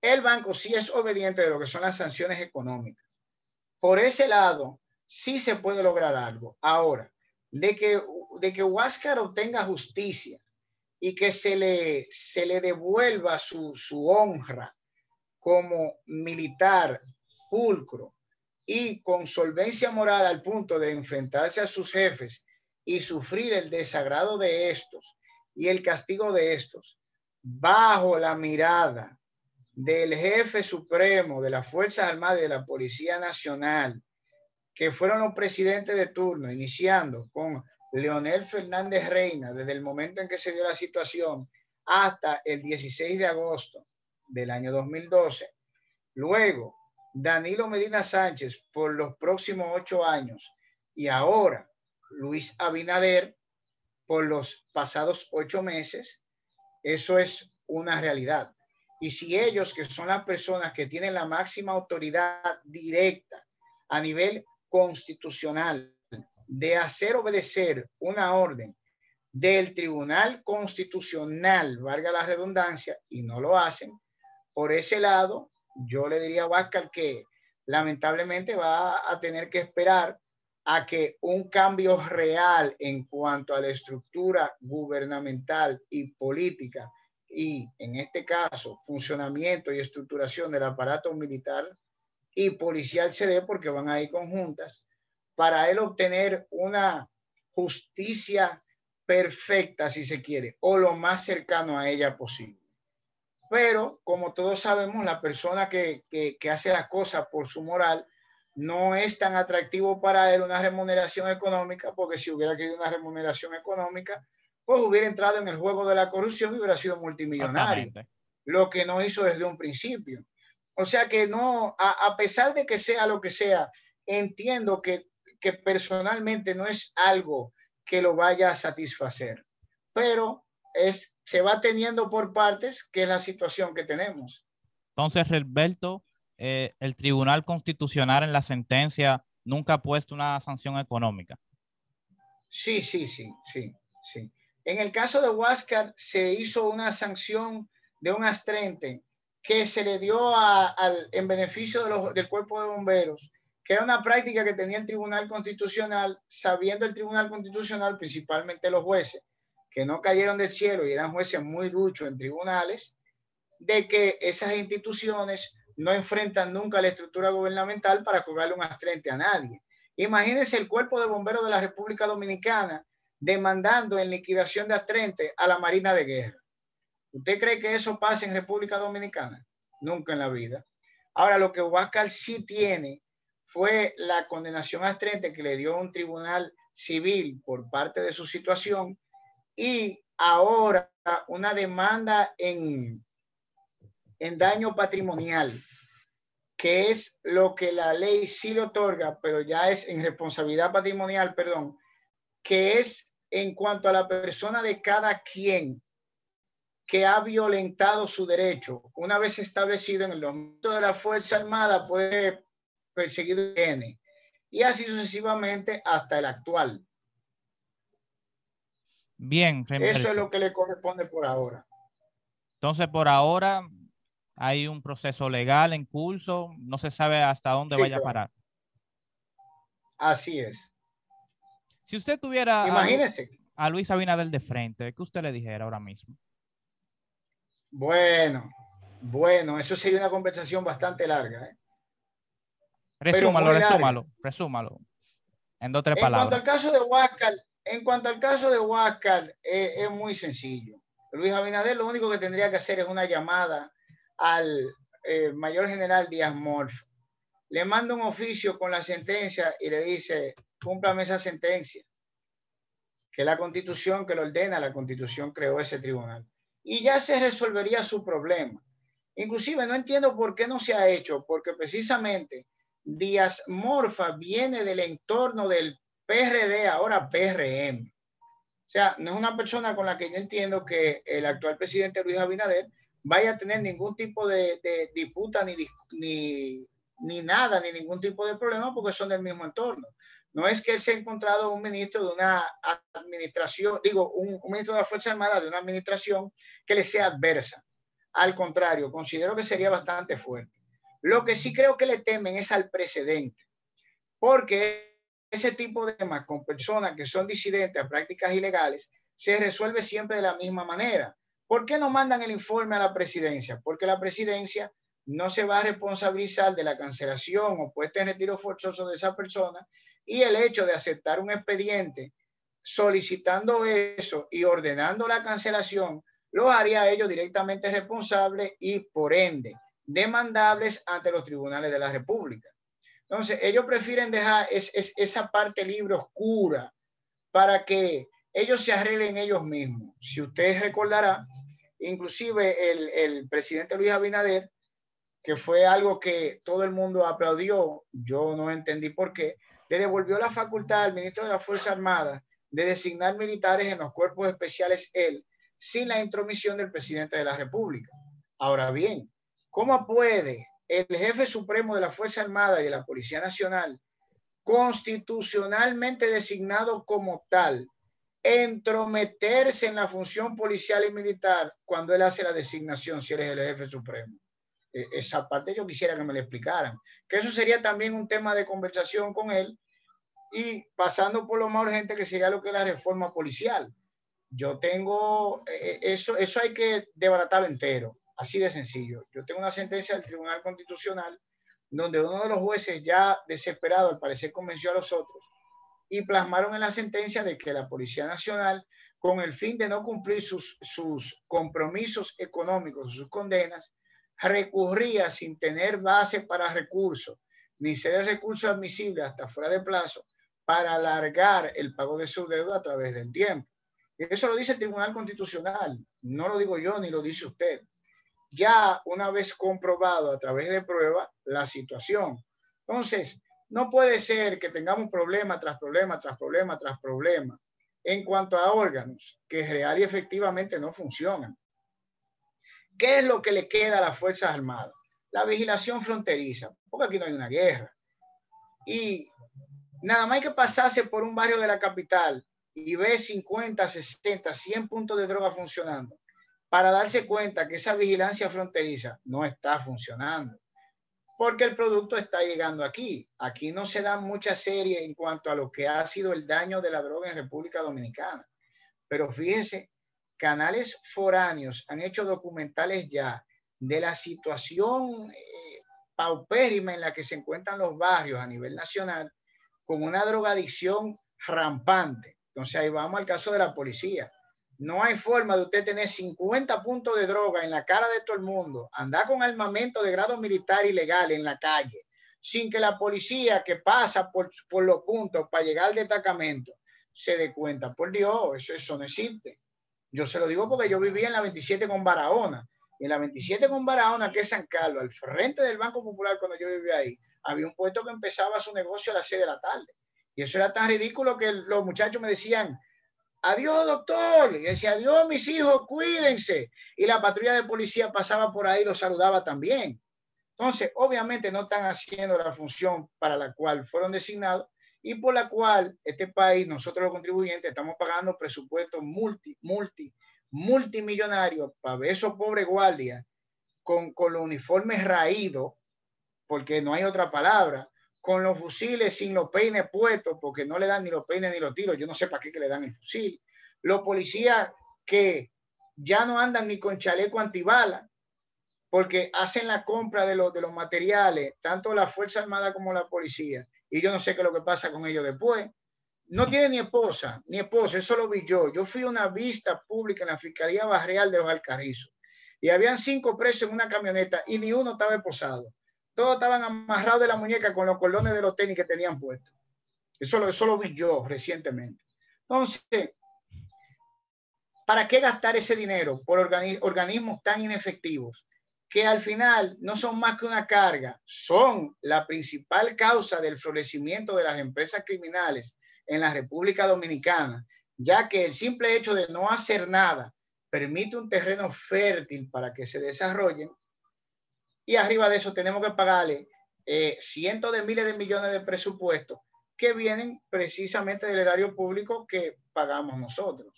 el banco sí es obediente de lo que son las sanciones económicas. Por ese lado, sí se puede lograr algo. Ahora, de que, de que Huáscar obtenga justicia y que se le, se le devuelva su, su honra como militar pulcro y con solvencia moral al punto de enfrentarse a sus jefes y sufrir el desagrado de estos y el castigo de estos, bajo la mirada del jefe supremo de las Fuerzas Armadas y de la Policía Nacional, que fueron los presidentes de turno, iniciando con Leonel Fernández Reina, desde el momento en que se dio la situación hasta el 16 de agosto del año 2012. Luego, Danilo Medina Sánchez por los próximos ocho años. Y ahora, Luis Abinader por los pasados ocho meses. Eso es una realidad. Y si ellos, que son las personas que tienen la máxima autoridad directa a nivel constitucional de hacer obedecer una orden del Tribunal Constitucional, valga la redundancia, y no lo hacen, por ese lado, yo le diría a Vázquez que lamentablemente va a tener que esperar a que un cambio real en cuanto a la estructura gubernamental y política y, en este caso, funcionamiento y estructuración del aparato militar y policial se dé porque van a ir conjuntas para él obtener una justicia perfecta, si se quiere, o lo más cercano a ella posible. Pero, como todos sabemos, la persona que, que, hace las cosas por su moral no es tan atractivo para él una remuneración económica, porque si hubiera querido una remuneración económica, pues hubiera entrado en el juego de la corrupción y hubiera sido multimillonario, lo que no hizo desde un principio. O sea que no, a, pesar de que sea lo que sea, entiendo que, que personalmente no es algo que lo vaya a satisfacer, pero es, se va teniendo por partes, que es la situación que tenemos. Entonces, Roberto, eh, el Tribunal Constitucional en la sentencia nunca ha puesto una sanción económica. Sí, sí, sí, sí, sí. En el caso de Huáscar se hizo una sanción de un astrente que se le dio al, en beneficio del cuerpo de bomberos, que era una práctica que tenía el Tribunal Constitucional, sabiendo el Tribunal Constitucional, principalmente los jueces, que no cayeron del cielo y eran jueces muy duchos en tribunales, de que esas instituciones no enfrentan nunca la estructura gubernamental para cobrarle un astrente a nadie. Imagínense el cuerpo de bomberos de la República Dominicana demandando en liquidación de astrente a la Marina de Guerra. ¿Usted cree que eso pasa en República Dominicana? Nunca en la vida. Ahora, lo que Huáscar sí tiene fue la condenación astrente que le dio un tribunal civil por parte de su situación y ahora una demanda en, en daño patrimonial, que es lo que la ley sí le otorga, pero ya es en responsabilidad patrimonial, perdón, que es en cuanto a la persona de cada quien que ha violentado su derecho, una vez establecido en el momento de la Fuerza Armada, puede perseguir N, y así sucesivamente hasta el actual. Bien. Eso es lo que le corresponde por ahora. Entonces, por ahora hay un proceso legal en curso, no se sabe hasta dónde vaya a parar. Así es. Si usted tuviera Imagínese. A, Luis Abinader de frente, ¿qué usted le dijera ahora mismo? Bueno, bueno, eso sería una conversación bastante larga. ¿eh? Resúmalo, resúmalo, resúmalo. En dos tres palabras. En cuanto al caso de Huáscar, en cuanto al caso de Huáscar, eh, es muy sencillo. Luis Abinader lo único que tendría que hacer es una llamada al eh, mayor general Díaz Morf. Le manda un oficio con la sentencia y le dice, cúmplame esa sentencia. Que la constitución que lo ordena, la constitución creó ese tribunal. Y ya se resolvería su problema. Inclusive no entiendo por qué no se ha hecho, porque precisamente Díaz Morfa viene del entorno del PRD, ahora PRM. O sea, no es una persona con la que yo entiendo que el actual presidente Luis Abinader vaya a tener ningún tipo de, disputa ni, ni, ni, nada, ni ningún tipo de problema porque son del mismo entorno. No es que él se ha encontrado un ministro de una administración, digo, un, un ministro de la Fuerza Armada de una administración que le sea adversa. Al contrario, considero que sería bastante fuerte. Lo que sí creo que le temen es al precedente, porque ese tipo de temas con personas que son disidentes a prácticas ilegales se resuelve siempre de la misma manera. ¿Por qué no mandan el informe a la presidencia? Porque la presidencia no se va a responsabilizar de la cancelación o puesta en retiro forzoso de esa persona y el hecho de aceptar un expediente solicitando eso y ordenando la cancelación, lo haría a ellos directamente responsables y por ende demandables ante los tribunales de la República. Entonces, ellos prefieren dejar esa parte libre oscura para que ellos se arreglen ellos mismos. Si usted recordará, inclusive el presidente Luis Abinader, que fue algo que todo el mundo aplaudió, yo no entendí por qué, le devolvió la facultad al ministro de la Fuerza Armada de designar militares en los cuerpos especiales él, sin la intromisión del presidente de la República. Ahora bien, ¿cómo puede el jefe supremo de la Fuerza Armada y de la Policía Nacional, constitucionalmente designado como tal, entrometerse en la función policial y militar cuando él hace la designación, si eres el jefe supremo. E, esa parte yo quisiera que me lo explicaran, que eso sería también un tema de conversación con él y pasando por lo más urgente que sería lo que es la reforma policial. Yo tengo, e, e, eso, eso hay que desbaratarlo entero, así de sencillo. Yo tengo una sentencia del Tribunal Constitucional donde uno de los jueces ya desesperado al parecer convenció a los otros y plasmaron en la sentencia de que la Policía Nacional, con el fin de no cumplir sus, sus compromisos económicos, sus condenas, recurría sin tener base para recursos, ni ser el recurso admisible hasta fuera de plazo, para alargar el pago de su deuda a través del tiempo. Eso lo dice el Tribunal Constitucional, no lo digo yo ni lo dice usted. Ya una vez comprobado a través de prueba la situación. Entonces, no puede ser que tengamos problema tras problema, tras problema, tras problema en cuanto a órganos que real y efectivamente no funcionan. ¿Qué es lo que le queda a las Fuerzas Armadas? La vigilación fronteriza, porque aquí no hay una guerra. Y nada más hay que pasarse por un barrio de la capital y ver 50, 60, 100 puntos de droga funcionando para darse cuenta que esa vigilancia fronteriza no está funcionando porque el producto está llegando aquí. Aquí no se da mucha serie en cuanto a lo que ha sido el daño de la droga en República Dominicana. Pero fíjense, canales foráneos han hecho documentales ya de la situación eh, paupérrima en la que se encuentran los barrios a nivel nacional con una drogadicción rampante. Entonces ahí vamos al caso de la policía. No hay forma de usted tener 50 puntos de droga en la cara de todo el mundo, andar con armamento de grado militar ilegal en la calle, sin que la policía que pasa por, por los puntos para llegar al destacamento se dé cuenta. Por Dios, eso, eso no existe. Yo se lo digo porque yo vivía en la 27 con Barahona. Y en la 27 con Barahona, que es San Carlos, al frente del Banco Popular, cuando yo vivía ahí, había un puesto que empezaba su negocio a las 6 de la tarde. Y eso era tan ridículo que los muchachos me decían, adiós doctor, y decía, adiós mis hijos, cuídense. Y la patrulla de policía pasaba por ahí y los saludaba también. Entonces, obviamente no están haciendo la función para la cual fueron designados y por la cual este país, nosotros los contribuyentes, estamos pagando presupuestos multi, multi, multimillonarios para ver esos pobres guardias con, con los uniformes raídos, porque no hay otra palabra, con los fusiles sin los peines puestos, porque no le dan ni los peines ni los tiros, yo no sé para qué que le dan el fusil. Los policías que ya no andan ni con chaleco antibala, porque hacen la compra de los, de los materiales, tanto la Fuerza Armada como la policía, y yo no sé qué es lo que pasa con ellos después. No tiene ni esposa, ni esposo, eso lo vi yo. Yo fui a una vista pública en la Fiscalía Barrial de los Alcarrizos y habían cinco presos en una camioneta y ni uno estaba esposado. Todos estaban amarrados de la muñeca con los cordones de los tenis que tenían puestos. Eso lo, eso lo vi yo recientemente. Entonces, ¿para qué gastar ese dinero por organismos tan inefectivos que al final no son más que una carga, son la principal causa del florecimiento de las empresas criminales en la República Dominicana, ya que el simple hecho de no hacer nada permite un terreno fértil para que se desarrollen y arriba de eso tenemos que pagarle eh, cientos de miles de millones de presupuestos que vienen precisamente del erario público que pagamos nosotros.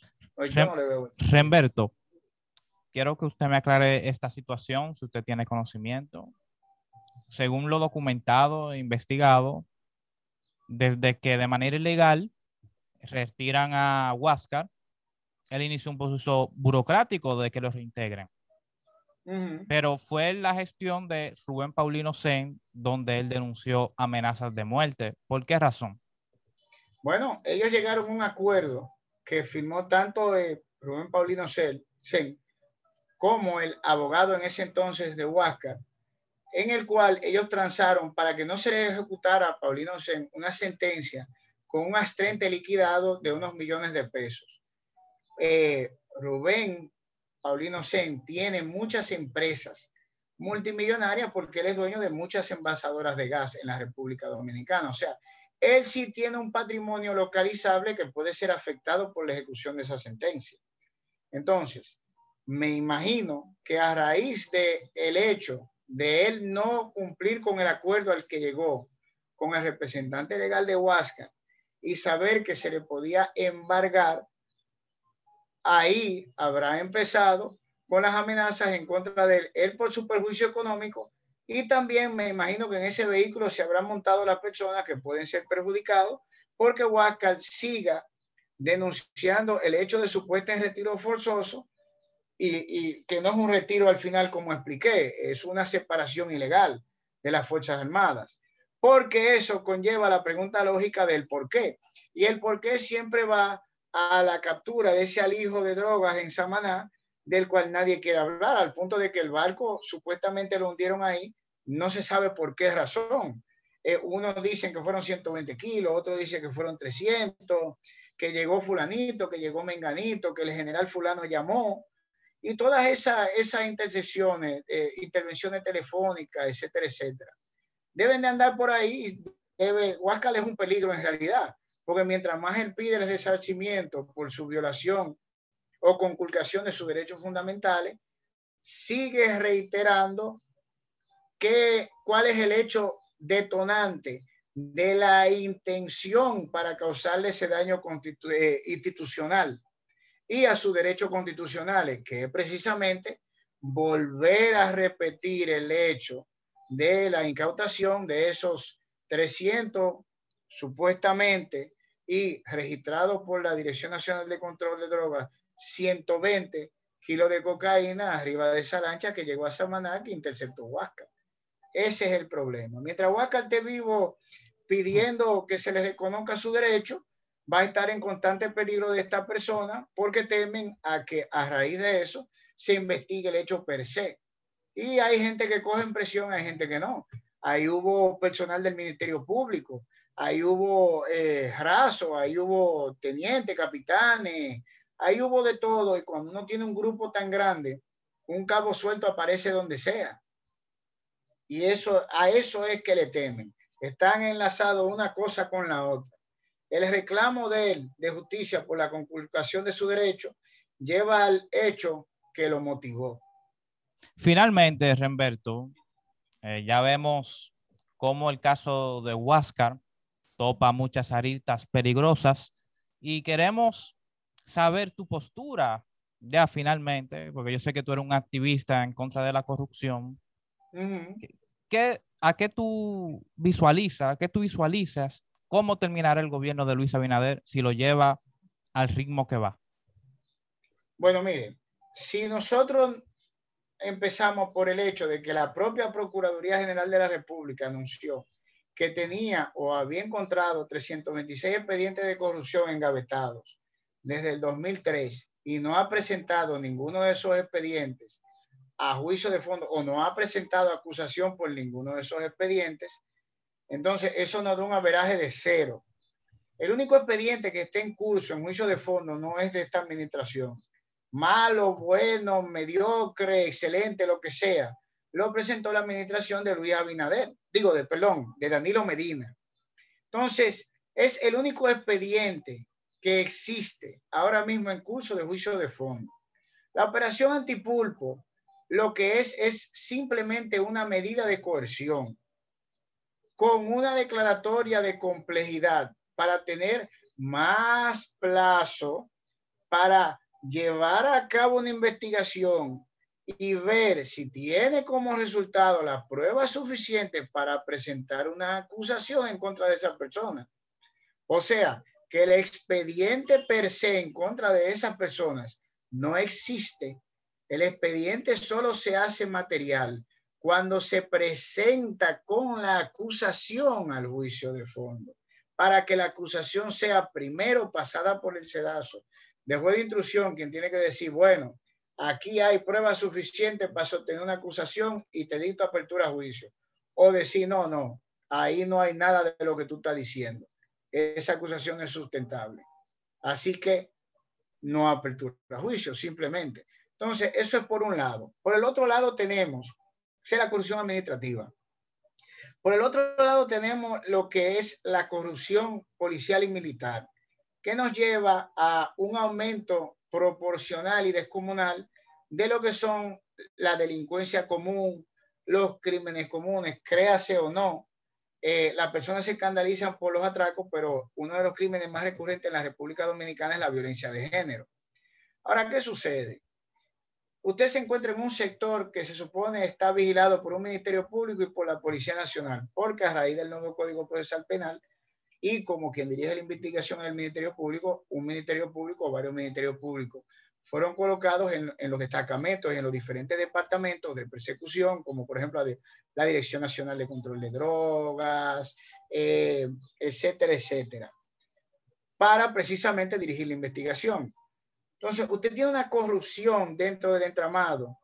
Remberto, quiero que usted me aclare esta situación, si usted tiene conocimiento. Según lo documentado e investigado, desde que de manera ilegal retiran a Huáscar, él inició un proceso burocrático de que lo reintegren. Pero fue la gestión de Rubén Paulino Sen donde él denunció amenazas de muerte. ¿Por qué razón? Bueno, ellos llegaron a un acuerdo que firmó tanto Rubén Paulino Sen como el abogado en ese entonces de Huáscar, en el cual ellos transaron para que no se le ejecutara a Paulino Sen una sentencia con un astrente liquidado de unos millones de pesos. Eh, Rubén Paulino Sen tiene muchas empresas multimillonarias porque él es dueño de muchas envasadoras de gas en la República Dominicana. O sea, él sí tiene un patrimonio localizable que puede ser afectado por la ejecución de esa sentencia. Entonces, me imagino que a raíz de el hecho de él no cumplir con el acuerdo al que llegó con el representante legal de Huasca y saber que se le podía embargar, ahí habrá empezado con las amenazas en contra de él, por su perjuicio económico y también me imagino que en ese vehículo se habrán montado las personas que pueden ser perjudicados porque Huáscar siga denunciando el hecho de supuesto retiro forzoso y, que no es un retiro al final, como expliqué, es una separación ilegal de las Fuerzas Armadas, porque eso conlleva la pregunta lógica del por qué. Y el por qué siempre va a la captura de ese alijo de drogas en Samaná, del cual nadie quiere hablar, al punto de que el barco supuestamente lo hundieron ahí, no se sabe por qué razón. Eh, unos dicen que fueron 120 kilos, otros dicen que fueron 300, que llegó fulanito, que llegó menganito, que el general fulano llamó, y todas esas, esas intercepciones, eh, intervenciones telefónicas, etcétera, etcétera, deben de andar por ahí. Debe, es un peligro en realidad, porque mientras más él pide el resarcimiento por su violación o conculcación de sus derechos fundamentales, sigue reiterando que, cuál es el hecho detonante de la intención para causarle ese daño eh, institucional y a sus derechos constitucionales, que es precisamente volver a repetir el hecho de la incautación de esos 300 supuestamente y registrados por la Dirección Nacional de Control de Drogas, 120 kilos de cocaína arriba de esa lancha que llegó a Samaná que interceptó Huáscar. Ese es el problema. Mientras Huáscar esté vivo pidiendo que se le reconozca su derecho, va a estar en constante peligro de esta persona porque temen a que a raíz de eso se investigue el hecho per se. Y hay gente que coge en presión, hay gente que no. Ahí hubo personal del Ministerio Público, ahí hubo eh, raso, ahí hubo teniente, capitanes, ahí hubo de todo y cuando uno tiene un grupo tan grande, un cabo suelto aparece donde sea. Y eso, a eso es que le temen. Están enlazados una cosa con la otra. El reclamo de él de justicia por la conculcación de su derecho lleva al hecho que lo motivó. Finalmente, Remberto, eh, ya vemos cómo el caso de Huáscar topa muchas aristas peligrosas y queremos saber tu postura ya finalmente, porque yo sé que tú eres un activista en contra de la corrupción. ¿A qué tú visualizas, qué tú visualizas cómo terminará el gobierno de Luis Abinader si lo lleva al ritmo que va? Bueno, mire, si nosotros empezamos por el hecho de que la propia Procuraduría General de la República anunció que tenía o había encontrado 326 expedientes de corrupción engavetados desde el 2003 y no ha presentado ninguno de esos expedientes a juicio de fondo o no ha presentado acusación por ninguno de esos expedientes, entonces eso nos da un averaje de cero. El único expediente que esté en curso en juicio de fondo no es de esta administración malo, bueno, mediocre, excelente, lo que sea, lo presentó la administración de Luis Abinader, digo, de perdón, de Danilo Medina. Entonces, es el único expediente que existe ahora mismo en curso de juicio de fondo. La operación antipulpo lo que es es simplemente una medida de coerción con una declaratoria de complejidad para tener más plazo para llevar a cabo una investigación y ver si tiene como resultado las pruebas suficientes para presentar una acusación en contra de esa persona. O sea, que el expediente per se en contra de esas personas no existe. El expediente solo se hace material cuando se presenta con la acusación al juicio de fondo, para que la acusación sea primero pasada por el sedazo de juez de instrucción quien tiene que decir, bueno, aquí hay pruebas suficientes para sostener una acusación y te dicto apertura a juicio. O decir, no, no, ahí no hay nada de lo que tú estás diciendo. Esa acusación es sustentable. Así que no apertura a juicio, simplemente. Entonces, eso es por un lado. Por el otro lado tenemos, es la corrupción administrativa. Por el otro lado tenemos lo que es la corrupción policial y militar que nos lleva a un aumento proporcional y descomunal de lo que son la delincuencia común, los crímenes comunes, créase o no. Eh, las personas se escandalizan por los atracos, pero uno de los crímenes más recurrentes en la República Dominicana es la violencia de género. Ahora, ¿qué sucede? Usted se encuentra en un sector que se supone está vigilado por un Ministerio Público y por la Policía Nacional, porque a raíz del nuevo Código Procesal Penal y como quien dirige la investigación en el Ministerio Público, un Ministerio Público o varios Ministerios Públicos fueron colocados en, los destacamentos, en los diferentes departamentos de persecución, como por ejemplo la, Dirección Nacional de Control de Drogas, eh, etcétera, etcétera, para precisamente dirigir la investigación. Entonces, usted tiene una corrupción dentro del entramado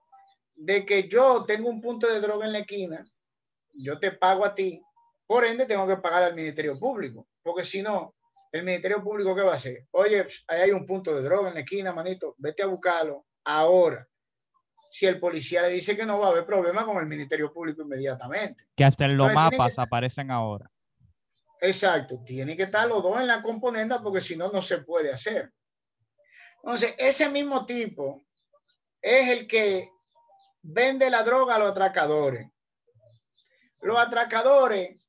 de que yo tengo un punto de droga en la esquina, yo te pago a ti, por ende, tengo que pagar al Ministerio Público, porque si no, el Ministerio Público, ¿qué va a hacer? Oye, ahí hay un punto de droga en la esquina, manito, vete a buscarlo ahora. Si el policía le dice que no, va a haber problema con el Ministerio Público inmediatamente. Que hasta en los mapas aparecen ahora. Exacto, tiene que estar los dos en la componente porque si no, no se puede hacer. Entonces, ese mismo tipo es el que vende la droga a los atracadores. Los atracadores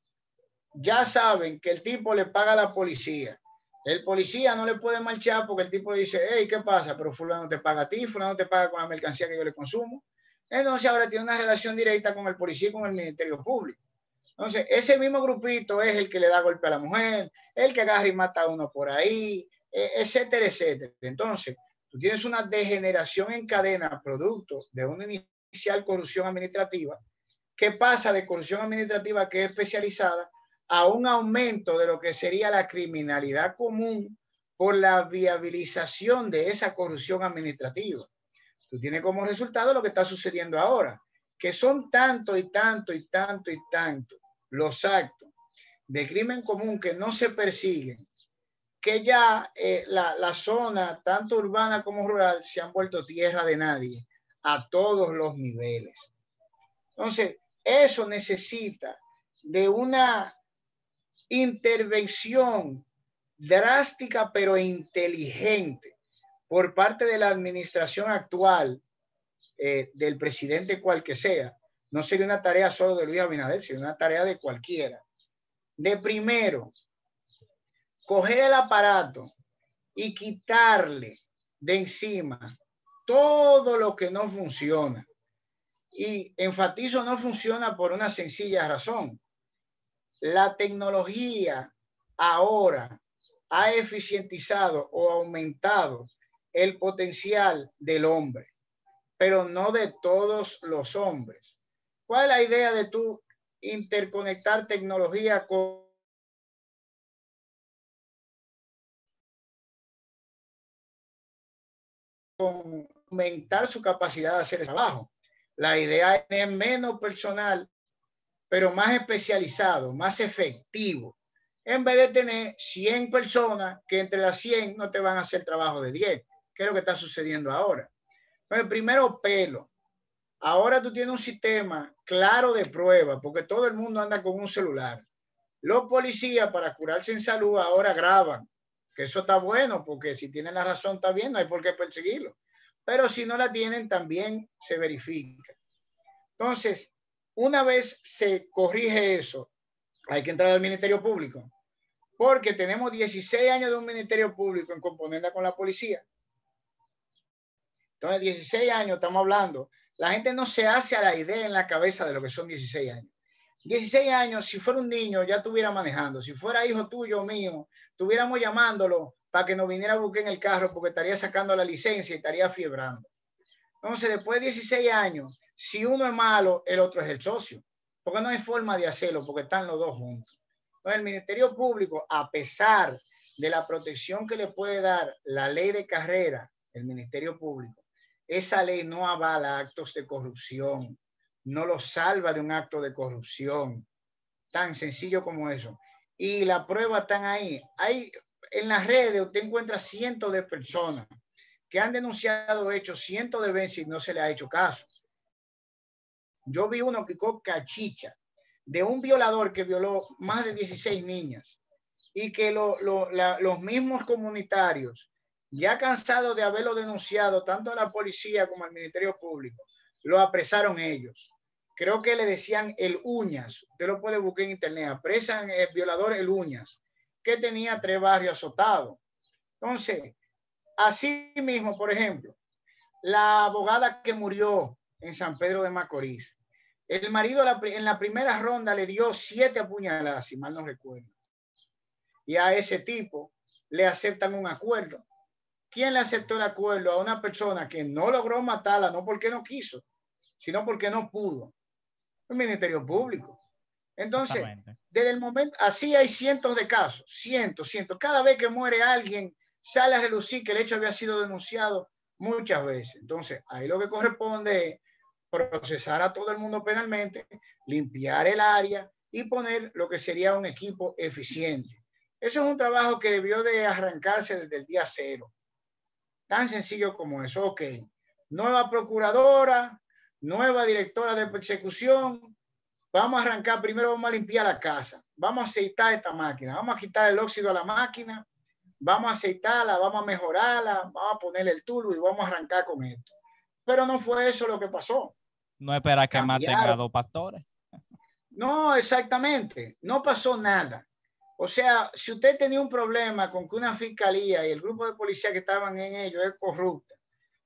ya saben que el tipo le paga a la policía. El policía no le puede marchar porque el tipo le dice, hey, ¿qué pasa? Pero fulano te paga a ti, fulano te paga con la mercancía que yo le consumo. Entonces ahora tiene una relación directa con el policía y con el Ministerio Público. Entonces, ese mismo grupito es el que le da golpe a la mujer, el que agarra y mata a uno por ahí, etcétera, etcétera. Entonces, tú tienes una degeneración en cadena producto de una inicial corrupción administrativa que pasa de corrupción administrativa que es especializada a un aumento de lo que sería la criminalidad común por la viabilización de esa corrupción administrativa. Tú tienes como resultado lo que está sucediendo ahora, que son tanto y tanto y tanto y tanto los actos de crimen común que no se persiguen, que ya eh, la, la, zona, tanto urbana como rural, se han vuelto tierra de nadie a todos los niveles. Entonces, eso necesita de una intervención drástica pero inteligente por parte de la administración actual eh, del presidente cual que sea. No sería una tarea solo de Luis Abinader, sino una tarea de cualquiera. De primero, coger el aparato y quitarle de encima todo lo que no funciona. Y enfatizo, no funciona por una sencilla razón. La tecnología ahora ha eficientizado o aumentado el potencial del hombre, pero no de todos los hombres. ¿Cuál es la idea de tú interconectar tecnología con aumentar su capacidad de hacer el trabajo. La idea es tener menos personal, pero más especializado, más efectivo, en vez de tener 100 personas que entre las 100 no te van a hacer trabajo de 10, que es lo que está sucediendo ahora. Entonces, primero, pelo. Ahora tú tienes un sistema claro de prueba, porque todo el mundo anda con un celular. Los policías, para curarse en salud, ahora graban que eso está bueno, porque si tienen la razón está bien, no hay por qué perseguirlo. Pero si no la tienen, también se verifica. Entonces, una vez se corrige eso, hay que entrar al Ministerio Público, porque tenemos 16 años de un Ministerio Público en componenda con la policía. Entonces, 16 años estamos hablando. La gente no se hace a la idea en la cabeza de lo que son 16 años. 16 años, si fuera un niño, ya estuviera manejando. Si fuera hijo tuyo o mío, estuviéramos llamándolo para que nos viniera a buscar en el carro porque estaría sacando la licencia y estaría fiebrando. Entonces, después de 16 años, si uno es malo, el otro es el socio. Porque no hay forma de hacerlo, porque están los dos juntos. Entonces, el Ministerio Público, a pesar de la protección que le puede dar la ley de carrera, el Ministerio Público, esa ley no avala actos de corrupción, no lo salva de un acto de corrupción. Tan sencillo como eso. Y la prueba están ahí. Hay, en las redes usted encuentra cientos de personas que han denunciado hechos cientos de veces y no se le ha hecho caso. Yo vi uno que cachicha de un violador que violó más de 16 niñas y que los mismos comunitarios, ya cansados de haberlo denunciado tanto a la policía como al Ministerio Público, lo apresaron ellos creo que le decían el Uñas, usted lo puede buscar en internet, apresan el violador el Uñas, que tenía tres barrios azotados. Entonces, así mismo, por ejemplo, la abogada que murió en San Pedro de Macorís, el marido en la primera ronda le dio siete apuñaladas, si mal no recuerdo. Y a ese tipo le aceptan un acuerdo. ¿Quién le aceptó el acuerdo a una persona que no logró matarla, no porque no quiso, sino porque no pudo? El Ministerio Público. Entonces, desde el momento, así hay cientos de casos, cientos, cientos. Cada vez que muere alguien, sale a relucir que el hecho había sido denunciado muchas veces. Entonces, ahí lo que corresponde es procesar a todo el mundo penalmente, limpiar el área y poner lo que sería un equipo eficiente. Eso es un trabajo que debió de arrancarse desde el día cero. Tan sencillo como eso. Ok, nueva procuradora, nueva directora de persecución, vamos a arrancar, primero vamos a limpiar la casa, vamos a aceitar esta máquina, vamos a quitar el óxido a la máquina, vamos a aceitarla, vamos a mejorarla, vamos a ponerle el turbo y vamos a arrancar con esto. Pero no fue eso lo que pasó. No espera que maten a dos pastores. No, exactamente. No pasó nada. O sea, si usted tenía un problema con que una fiscalía y el grupo de policía que estaban en ello es corrupta,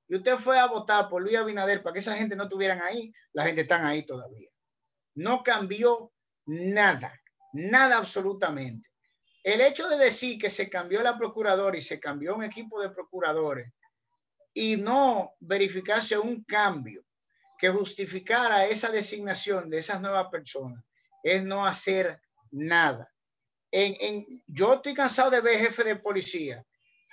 y usted fue a votar por Luis Abinader para que esa gente no estuvieran ahí, la gente está ahí todavía. No cambió nada, nada absolutamente. El hecho de decir que se cambió la procuradora y se cambió un equipo de procuradores y no verificarse un cambio que justificara esa designación de esas nuevas personas es no hacer nada. Yo estoy cansado de ver jefe de policía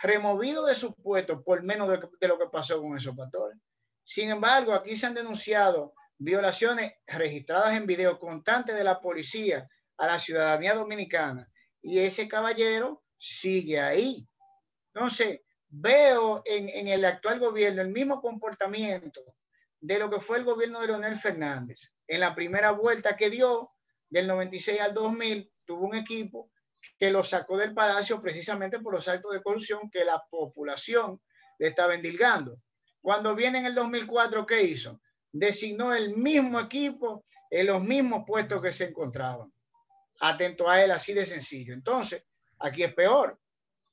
removido de su puesto por menos de, lo que pasó con esos pastores. Sin embargo, aquí se han denunciado violaciones registradas en video constantes de la policía a la ciudadanía dominicana y ese caballero sigue ahí. Entonces, veo en, en, el actual gobierno el mismo comportamiento de lo que fue el gobierno de Leonel Fernández. En la primera vuelta que dio, del 96 al 2000, tuvo un equipo que lo sacó del palacio precisamente por los actos de corrupción que la población le estaba endilgando. Cuando viene en el 2004, ¿qué hizo? Designó el mismo equipo en los mismos puestos que se encontraban. Atento a él, así de sencillo. Entonces, aquí es peor,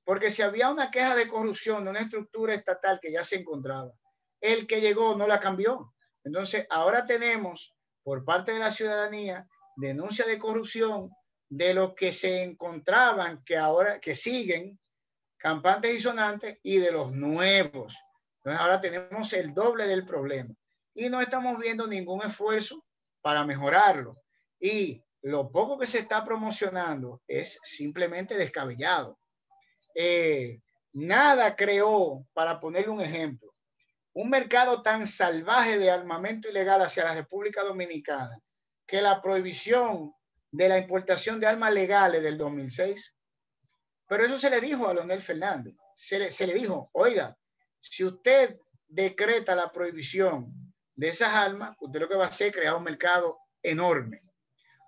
porque si había una queja de corrupción de una estructura estatal que ya se encontraba, el que llegó no la cambió. Entonces, ahora tenemos por parte de la ciudadanía denuncia de corrupción de los que se encontraban, que ahora que siguen campantes y sonantes, y de los nuevos. Entonces ahora tenemos el doble del problema y no estamos viendo ningún esfuerzo para mejorarlo. Y lo poco que se está promocionando es simplemente descabellado. Eh, nada creó, para ponerle un ejemplo, un mercado tan salvaje de armamento ilegal hacia la República Dominicana que la prohibición de la importación de armas legales del 2006. Pero eso se le dijo a Leonel Fernández. Se le, se le dijo, oiga, si usted decreta la prohibición de esas armas, usted lo que va a hacer es crear un mercado enorme.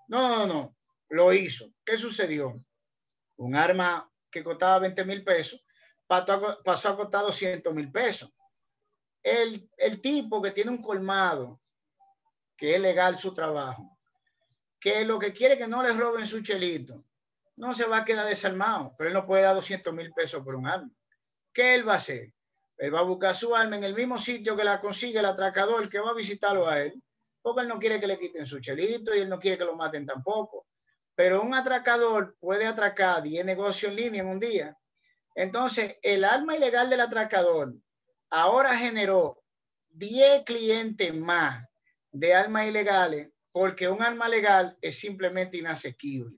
No, no, no, lo hizo. ¿Qué sucedió? Un arma que costaba 20 mil pesos pasó a costar 200 mil pesos. El, el tipo que tiene un colmado, que es legal su trabajo, que lo que quiere que no le roben su chelito, no se va a quedar desarmado, pero él no puede dar 200 mil pesos por un arma. ¿Qué él va a hacer? Él va a buscar su arma en el mismo sitio que la consigue el atracador que va a visitarlo a él, porque él no quiere que le quiten su chelito y él no quiere que lo maten tampoco. Pero un atracador puede atracar 10 negocios en línea en un día. Entonces, el arma ilegal del atracador ahora generó 10 clientes más de armas ilegales porque un arma legal es simplemente inasequible.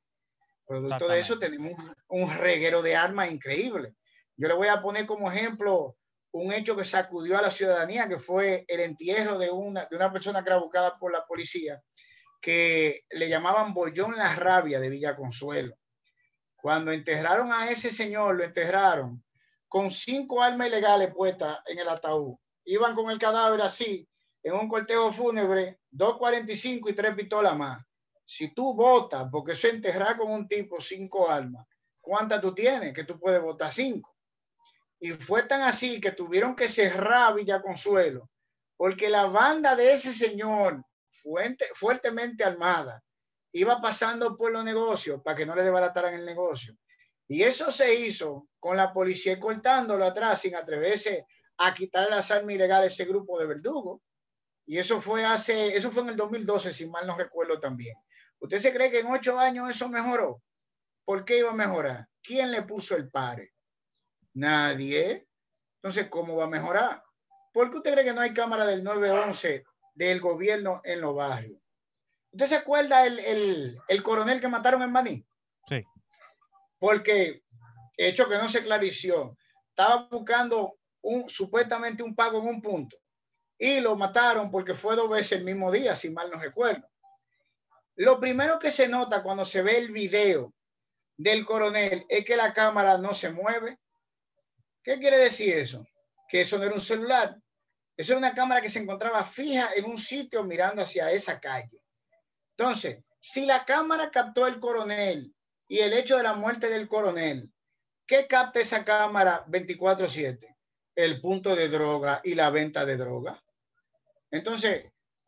Producto de eso tenemos un reguero de armas increíble. Yo le voy a poner como ejemplo un hecho que sacudió a la ciudadanía, que fue el entierro de una, de una persona que por la policía, que le llamaban Bollón la Rabia de Villa Consuelo. Cuando enterraron a ese señor, lo enterraron con cinco armas ilegales puestas en el ataúd. Iban con el cadáver así, en un cortejo fúnebre, 2.45 y tres pistolas más. Si tú votas, porque se enterrar con un tipo cinco armas, ¿cuántas tú tienes? Que tú puedes votar cinco. Y fue tan así que tuvieron que cerrar Villa Consuelo, porque la banda de ese señor, fuerte, fuertemente armada, iba pasando por los negocios para que no le desbarataran el negocio. Y eso se hizo con la policía cortándolo atrás sin atreverse a quitar las armas ilegales a ese grupo de verdugos. Y eso fue hace, eso fue en el 2012, si mal no recuerdo también. ¿Usted se cree que en ocho años eso mejoró? ¿Por qué iba a mejorar? ¿Quién le puso el pare? Nadie. Entonces, ¿cómo va a mejorar? ¿Por qué usted cree que no hay cámara del 911 del gobierno en los barrios? ¿Usted se acuerda el, el, coronel que mataron en Maní? Sí. Porque, hecho que no se clarició, estaba buscando un, supuestamente un pago en un punto y lo mataron porque fue dos veces el mismo día, si mal no recuerdo. Lo primero que se nota cuando se ve el video del coronel es que la cámara no se mueve. ¿Qué quiere decir eso? Que eso no era un celular. Eso era una cámara que se encontraba fija en un sitio mirando hacia esa calle. Entonces, si la cámara captó el coronel y el hecho de la muerte del coronel, ¿qué capta esa cámara 24/7? El punto de droga y la venta de droga. Entonces,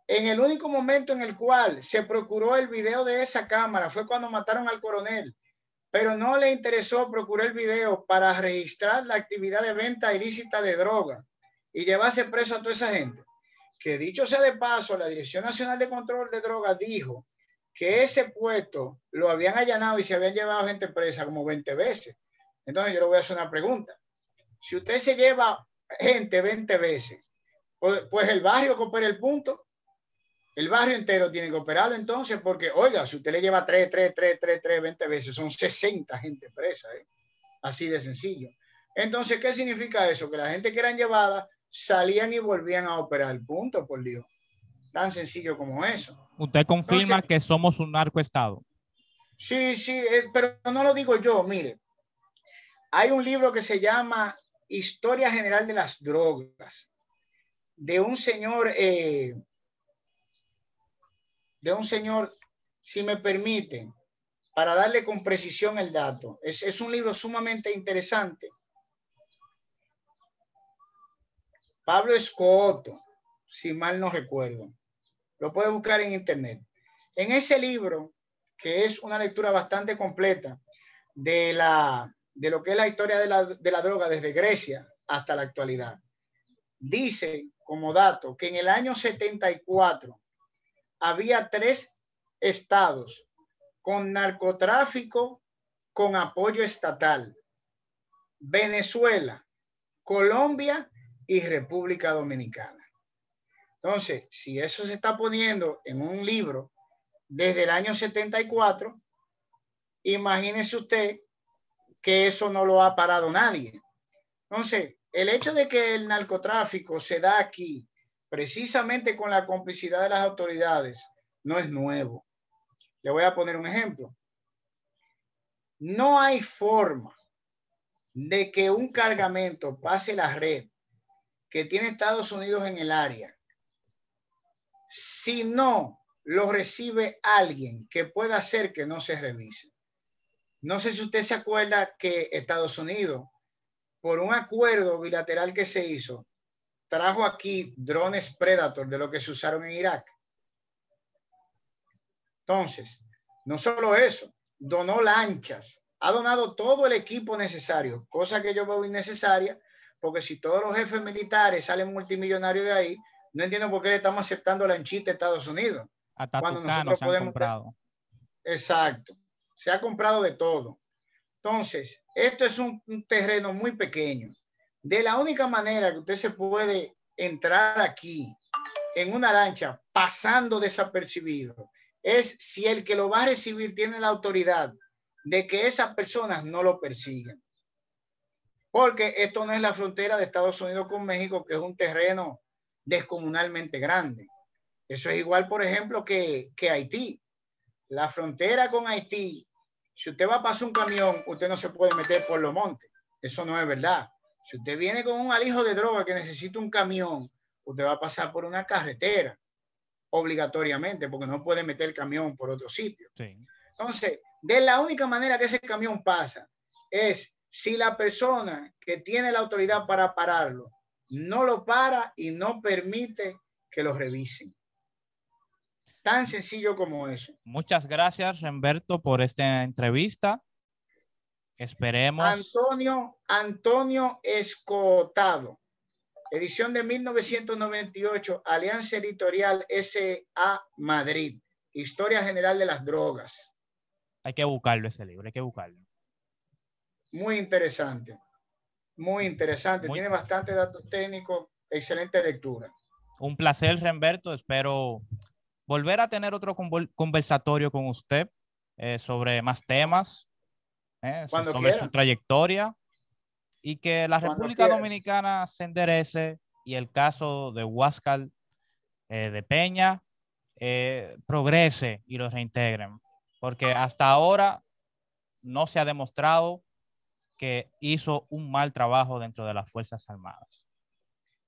en el único momento en el cual se procuró el video de esa cámara fue cuando mataron al coronel, pero no le interesó procurar el video para registrar la actividad de venta ilícita de droga y llevarse preso a toda esa gente. Que dicho sea de paso, la Dirección Nacional de Control de Drogas dijo que ese puesto lo habían allanado y se habían llevado gente presa como 20 veces. Entonces yo le voy a hacer una pregunta. Si usted se lleva gente 20 veces pues, pues, el barrio coopera el punto. El barrio entero tiene que operarlo entonces, porque, oiga, si usted le lleva 3, 3, 3, 3, 3, 20 veces, son 60 gente presa, ¿eh? así de sencillo. Entonces, ¿qué significa eso? Que la gente que eran llevadas salían y volvían a operar el punto, por Dios. Tan sencillo como eso. Usted confirma que somos un narcoestado. Sí, sí, eh, pero no lo digo yo, mire. Hay un libro que se llama Historia General de las Drogas, de un señor, eh, de un señor, si me permiten, para darle con precisión el dato. Es, es un libro sumamente interesante. Pablo Escoto, si mal no recuerdo. Lo puede buscar en internet. En ese libro, que es una lectura bastante completa de la, de lo que es la historia de la, de la droga desde Grecia hasta la actualidad. Dice como dato que en el año 74 había tres estados con narcotráfico con apoyo estatal. Venezuela, Colombia y República Dominicana. Entonces, si eso se está poniendo en un libro desde el año 74, imagínese usted que eso no lo ha parado nadie. Entonces, el hecho de que el narcotráfico se da aquí precisamente con la complicidad de las autoridades no es nuevo. Le voy a poner un ejemplo. No hay forma de que un cargamento pase la red que tiene Estados Unidos en el área si no lo recibe alguien que pueda hacer que no se revise. No sé si usted se acuerda que Estados Unidos, por un acuerdo bilateral que se hizo, trajo aquí drones Predator de lo que se usaron en Irak. Entonces, no solo eso, donó lanchas, ha donado todo el equipo necesario, cosa que yo veo innecesaria, porque si todos los jefes militares salen multimillonarios de ahí, no entiendo por qué le estamos aceptando lanchita a Estados Unidos. cuando nosotros podemos. Exacto. Se ha comprado de todo. Entonces, esto es un, terreno muy pequeño. De la única manera que usted se puede entrar aquí en una lancha pasando desapercibido es si el que lo va a recibir tiene la autoridad de que esas personas no lo persigan. Porque esto no es la frontera de Estados Unidos con México, que es un terreno descomunalmente grande. Eso es igual, por ejemplo, que, Haití. La frontera con Haití, si usted va a pasar un camión, usted no se puede meter por los montes. Eso no es verdad. Si usted viene con un alijo de droga que necesita un camión, usted va a pasar por una carretera obligatoriamente, porque no puede meter el camión por otro sitio. Entonces, de la única manera que ese camión pasa es si la persona que tiene la autoridad para pararlo no lo para y no permite que lo revisen. Tan sencillo como eso. Muchas gracias, Remberto, por esta entrevista. Esperemos. Antonio, Antonio Escotado, edición de 1998, Alianza Editorial SA Madrid, Historia General de las Drogas. Hay que buscarlo ese libro, hay que buscarlo. Muy interesante. Muy interesante, tiene bastante datos técnicos, excelente lectura. Un placer, Remberto. Espero volver a tener otro conversatorio con usted eh, sobre más temas, eh, sobre su trayectoria y que la República Dominicana se enderece y el caso de Huáscar eh, de Peña progrese y lo reintegren, porque hasta ahora no se ha demostrado que hizo un mal trabajo dentro de las Fuerzas Armadas.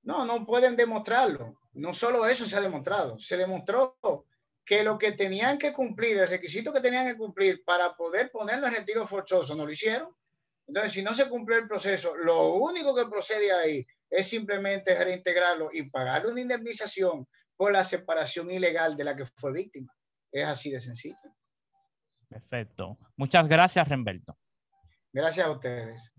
No, no pueden demostrarlo. No solo eso se ha demostrado, se demostró que lo que tenían que cumplir, el requisito que tenían que cumplir para poder ponerlo en retiro forzoso, no lo hicieron. Entonces, si no se cumplió el proceso, lo único que procede ahí es simplemente reintegrarlo y pagarle una indemnización por la separación ilegal de la que fue víctima. Es así de sencillo. Perfecto. Muchas gracias, Remberto. Gracias a ustedes.